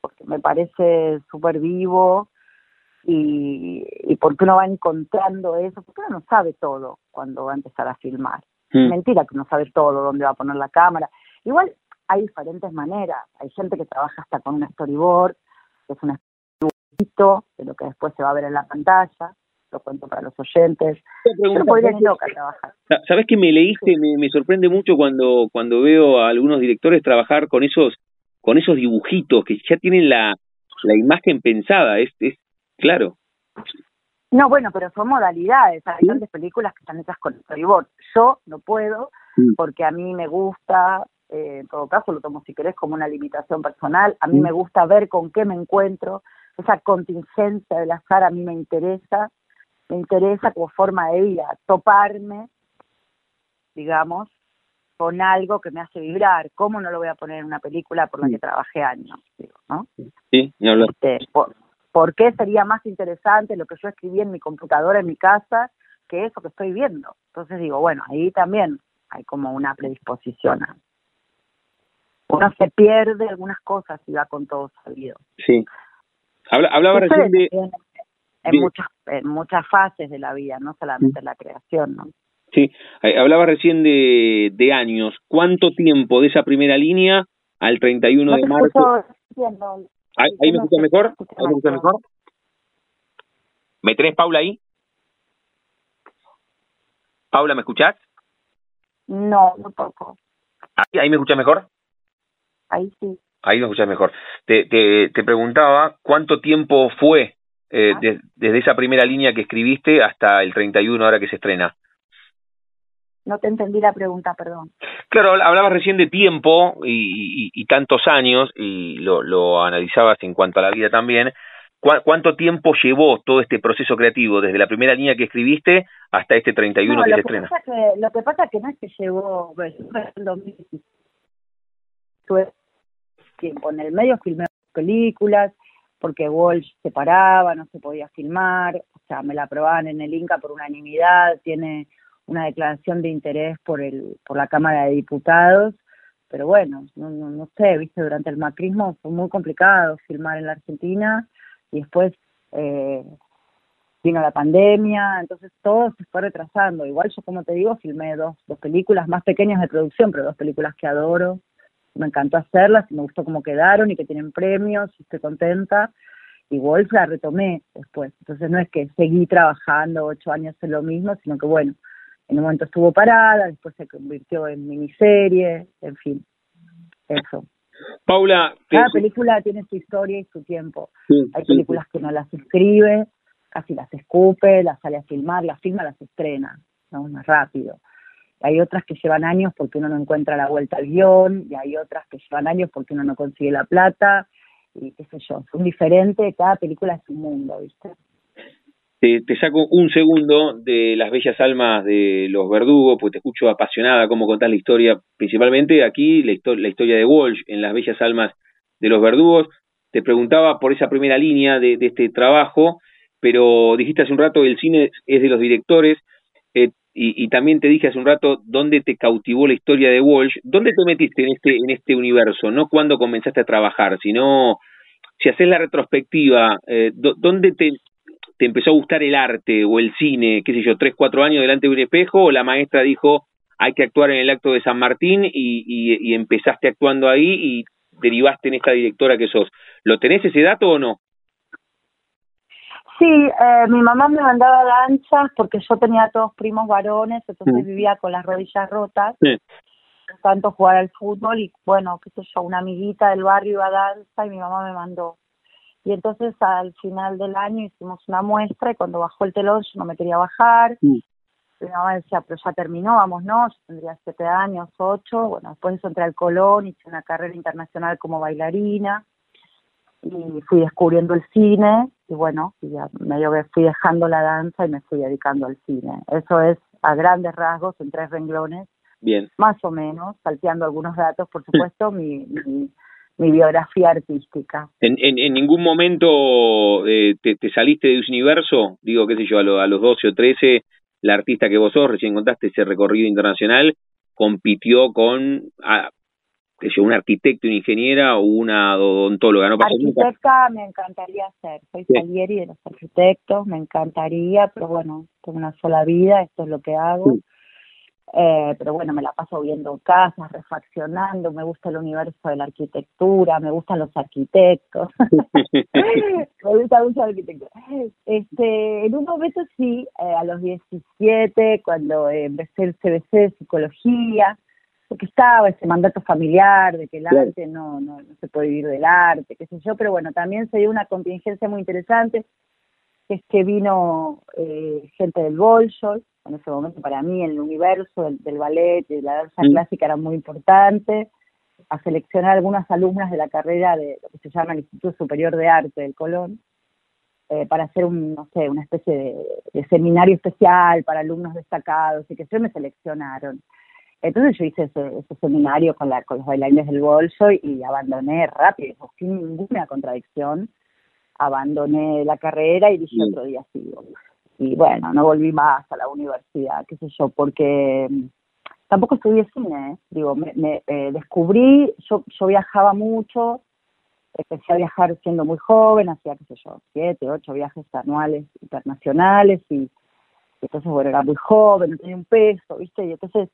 porque me parece súper vivo y, y porque uno va encontrando eso, porque uno no sabe todo cuando va a empezar a filmar. Mm. Mentira que no sabe todo dónde va a poner la cámara. Igual hay diferentes maneras. Hay gente que trabaja hasta con un storyboard, que es un dibujito de lo que después se va a ver en la pantalla. Lo cuento para los oyentes. Yo podría ir loca trabajar. ¿Sabes que me leíste? Me, me sorprende mucho cuando, cuando veo a algunos directores trabajar con esos con esos dibujitos que ya tienen la, la imagen pensada. Es, es claro. No, bueno, pero son modalidades. Hay grandes películas que están hechas con storyboard. Yo no puedo porque a mí me gusta, eh, en todo caso lo tomo si querés como una limitación personal, a mí me gusta ver con qué me encuentro, esa contingencia del azar a mí me interesa, me interesa como forma de vida, toparme, digamos, con algo que me hace vibrar. ¿Cómo no lo voy a poner en una película por la que trabajé años? Digo, ¿no? Sí, ni hablar. Este, ¿Por qué sería más interesante lo que yo escribí en mi computadora en mi casa que eso que estoy viendo? Entonces digo, bueno, ahí también hay como una predisposición. Uno se pierde algunas cosas y va con todo salido. Sí. hablaba recién de... En, muchas, en muchas fases de la vida, no solamente en la creación, ¿no? Sí, eh, hablaba recién de, de años. ¿Cuánto tiempo de esa primera línea al 31 de marzo? ¿Ahí, me escuchas mejor? ¿Ahí me escuchas mejor? ¿Me tenés Paula ahí? Paula, ¿me escuchás? No, no poco. ¿Ahí, me escuchas mejor? Ahí sí. Ahí me escuchas mejor. Te, te, te preguntaba cuánto tiempo fue eh, ah. desde esa primera línea que escribiste hasta el 31 ahora que se estrena. No te entendí la pregunta, perdón. Claro, hablabas recién de tiempo y, tantos años, y lo, lo, analizabas en cuanto a la vida también. ¿Cuánto tiempo llevó todo este proceso creativo, desde la primera línea que escribiste hasta este 31 que se estrena? lo que pasa es que no es que llevó, pues, en 2016. Tuve tiempo. En el medio filmé películas, porque Walsh se paraba, no se podía filmar, o sea, me la aprobaban en el Inca por unanimidad, tiene una declaración de interés por, el, por la Cámara de Diputados pero bueno, no, no, no sé, viste, durante el macrismo fue muy complicado filmar en la Argentina y después eh, vino la pandemia, entonces todo se fue retrasando. Igual yo, como te digo, filmé dos, dos películas más pequeñas de producción, pero dos películas que adoro. Me encantó hacerlas y me gustó cómo quedaron y que tienen premios y estoy contenta. Y Wolf la retomé después. Entonces no es que seguí trabajando ocho años en lo mismo, sino que bueno, en un momento estuvo parada, después se convirtió en miniserie, en fin, eso. Paula. Cada película tiene su historia y su tiempo. Hay películas que no las escribe, casi las escupe, las sale a filmar, las filma, las estrena, ¿no? más rápido. Hay otras que llevan años porque uno no encuentra la vuelta al guion, y hay otras que llevan años porque uno no consigue la plata, y qué sé yo, son diferentes, cada película es un mundo, ¿viste? Te, saco un segundo de las bellas almas de los verdugos, pues te escucho apasionada cómo contás la historia, principalmente aquí la, historia de Walsh en las bellas almas de los verdugos. Te preguntaba por esa primera línea de, de este trabajo, pero dijiste hace un rato el cine es de los directores, eh, y, y, también te dije hace un rato dónde te cautivó la historia de Walsh, dónde te metiste en este, en este universo, no cuando comenzaste a trabajar, sino si haces la retrospectiva, eh, ¿dónde te, te empezó a gustar el arte o el cine, qué sé yo, tres, cuatro años delante de un espejo, o la maestra dijo hay que actuar en el acto de San Martín y, y, y empezaste actuando ahí y derivaste en esta directora que sos. ¿Lo tenés ese dato o no? Sí, eh, mi mamá me mandaba danzas porque yo tenía todos primos varones, entonces vivía con las rodillas rotas. Tanto jugar al fútbol y bueno, qué sé yo, una amiguita del barrio iba a danza y mi mamá me mandó. Y entonces al final del año hicimos una muestra y cuando bajó el telón yo no me quería bajar. Mi mamá decía, pero ya terminó, vamos, no, yo tendría siete años, ocho. Bueno, después entré al Colón, hice una carrera internacional como bailarina y fui descubriendo el cine y bueno, y ya medio que fui dejando la danza y me fui dedicando al cine. Eso es a grandes rasgos, en tres renglones, Bien. más o menos, salteando algunos datos, por supuesto, mi, mi, mi, biografía artística. ¿En, en, en ningún momento eh, te, te, saliste de ese universo? Digo, qué sé yo, a, lo, a los 12 o 13, la artista que vos sos, recién contaste ese recorrido internacional, compitió con a, que sea una arquitecta, una ingeniera o una odontóloga, ¿no? Arquitecta me encantaría ser, soy sí. Salieri de los arquitectos, me encantaría, pero bueno, tengo una sola vida, esto es lo que hago. Sí. Eh, pero bueno, me la paso viendo casas, refaccionando, me gusta el universo de la arquitectura, me gustan los arquitectos, *laughs* me gusta mucho la arquitectura. Este, en un momento sí, eh, a los 17, cuando eh, empecé el CBC de psicología, porque estaba ese mandato familiar de que el claro. arte no, no, no, se puede vivir del arte, qué sé yo, pero bueno, también se dio una contingencia muy interesante, es que vino eh, gente del Bolshoi, en ese momento para mí el universo del, del ballet, de la danza clásica era muy importante, a seleccionar algunas alumnas de la carrera de lo que se llama el Instituto Superior de Arte del Colón, eh, para hacer un, no sé, una especie de, de seminario especial para alumnos destacados, y que se me seleccionaron. Entonces yo hice ese, ese seminario con, la, con los bailarines del bolso y, y abandoné rápido, sin ninguna contradicción, abandoné la carrera y dije sí. otro día sigo. Y bueno, no volví más a la universidad, qué sé yo, porque mm, tampoco estudié cine, ¿eh? digo, me, me eh, descubrí, yo, yo viajaba mucho, empecé a viajar siendo muy joven, hacía, qué sé yo, siete, ocho viajes anuales internacionales y entonces, bueno, era muy joven, no tenía un peso, ¿viste? Y entonces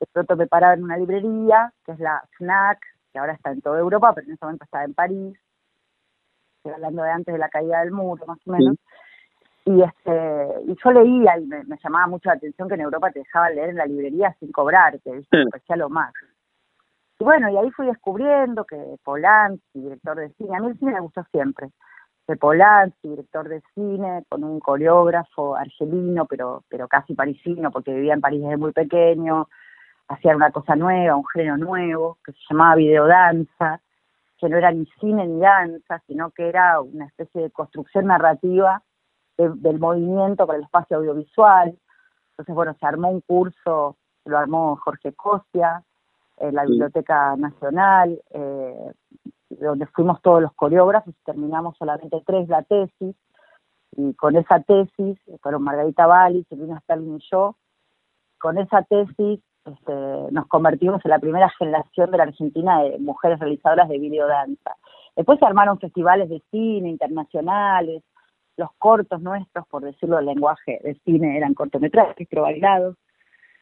de pronto me paraba en una librería, que es la FNAC, que ahora está en toda Europa, pero en ese momento estaba en París, estoy hablando de antes de la caída del muro, más o menos, sí. y este y yo leía y me, me, llamaba mucho la atención que en Europa te dejaban leer en la librería sin cobrarte, ¿viste? me parecía lo más. Y bueno, y ahí fui descubriendo que Polanski, director de cine, a mí el cine me gustó siempre, de Polanski, director de cine, con un coreógrafo argelino, pero, pero casi parisino, porque vivía en París desde muy pequeño, hacían una cosa nueva, un género nuevo, que se llamaba videodanza, que no era ni cine ni danza, sino que era una especie de construcción narrativa de, del movimiento para el espacio audiovisual. Entonces, bueno, se armó un curso, lo armó Jorge Cosia, en la Biblioteca Nacional, eh, donde fuimos todos los coreógrafos y terminamos solamente tres la tesis, y con esa tesis, fueron Margarita Valli, Silvina Stalin y yo, con esa tesis este, nos convertimos en la primera generación de la Argentina de mujeres realizadoras de videodanza. Después se armaron festivales de cine internacionales, los cortos nuestros, por decirlo el lenguaje de cine, eran cortometrajes, bailados,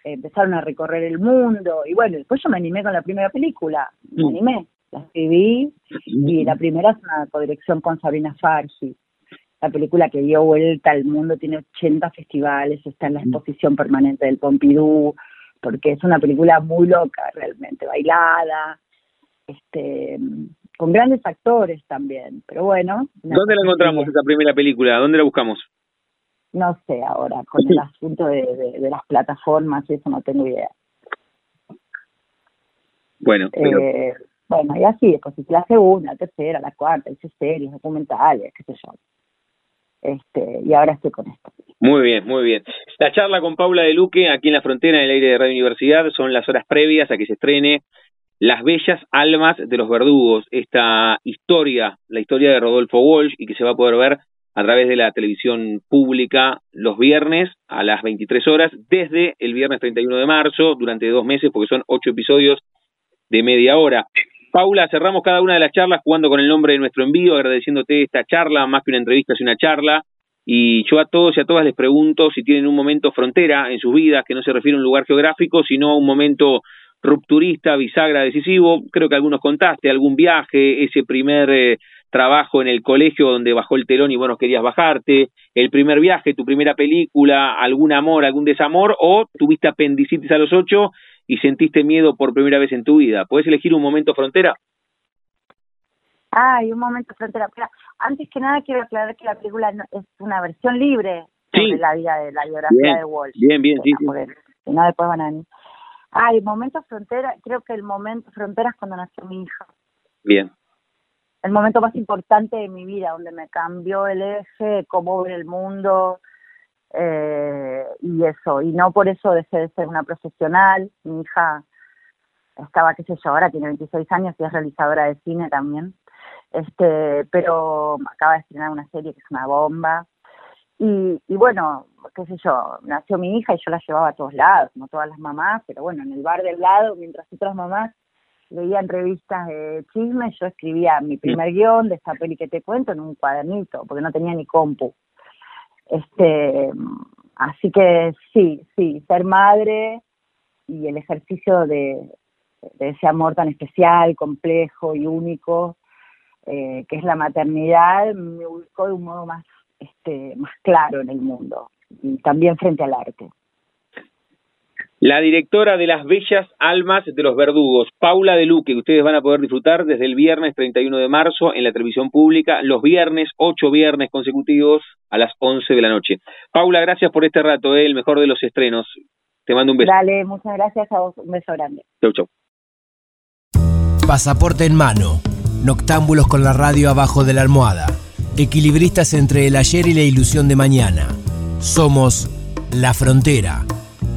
empezaron a recorrer el mundo, y bueno, después yo me animé con la primera película, me mm. animé, la escribí, y la primera es una codirección con Sabrina Fargi, la película que dio vuelta al mundo, tiene 80 festivales, está en la mm. exposición permanente del Pompidou, porque es una película muy loca realmente, bailada, este, con grandes actores también, pero bueno. ¿Dónde la encontramos esa primera película? ¿Dónde la buscamos? No sé ahora, con el asunto de, de, las plataformas, eso no tengo idea. Bueno, eh, bueno, y así, después la segunda, la tercera, la cuarta, hice series, documentales, qué sé yo. Este, y ahora estoy con esto. Muy bien, muy bien. La charla con Paula de Luque aquí en la frontera, en el aire de Radio Universidad, son las horas previas a que se estrene Las Bellas Almas de los Verdugos, esta historia, la historia de Rodolfo Walsh, y que se va a poder ver a través de la televisión pública los viernes a las 23 horas, desde el viernes 31 de marzo, durante dos meses, porque son ocho episodios de media hora. Paula, cerramos cada una de las charlas jugando con el nombre de nuestro envío, agradeciéndote esta charla, más que una entrevista, es una charla. Y yo a todos y a todas les pregunto si tienen un momento frontera en sus vidas, que no se refiere a un lugar geográfico, sino a un momento rupturista, bisagra, decisivo. Creo que algunos contaste, algún viaje, ese primer eh, trabajo en el colegio donde bajó el telón y bueno, querías bajarte, el primer viaje, tu primera película, algún amor, algún desamor, o tuviste apendicitis a los ocho y sentiste miedo por primera vez en tu vida? ¿Puedes elegir un momento frontera? Ah, y un momento frontera. Pero antes que nada quiero aclarar que la película es una versión libre de la vida de la biografía de Walsh. Bien, bien, sí. sí. no después van a... Ah, el momento frontera, creo que el momento frontera es cuando nació mi hija. Bien. El momento más importante de mi vida, donde me cambió el eje, cómo ver el mundo, eh, y eso, y no por eso dejé de ser una profesional, mi hija estaba, qué sé yo, ahora tiene 26 años y es realizadora de cine también, este, pero acaba de estrenar una serie que es una bomba, y, y bueno, qué sé yo, nació mi hija y yo la llevaba a todos lados, como todas las mamás, pero bueno, en el bar del lado, mientras otras mamás leían revistas de chisme, yo escribía mi primer guion de esta peli que te cuento en un cuadernito, porque no tenía ni compu. Este, así que sí, sí, ser madre y el ejercicio de, ese amor tan especial, complejo y único eh, que es la maternidad me ubicó de un modo más este más claro en el mundo y también frente al arte. La directora de Las Bellas Almas de los Verdugos, Paula de Luque, que ustedes van a poder disfrutar desde el viernes 31 de marzo en la televisión pública, los viernes, ocho viernes consecutivos a las 11 de la noche. Paula, gracias por este rato, ¿eh? el mejor de los estrenos. Te mando un beso. Dale, muchas gracias a vos, un beso grande. Chau, chau. Pasaporte en mano, noctámbulos con la radio abajo de la almohada, equilibristas entre el ayer y la ilusión de mañana. Somos La Frontera.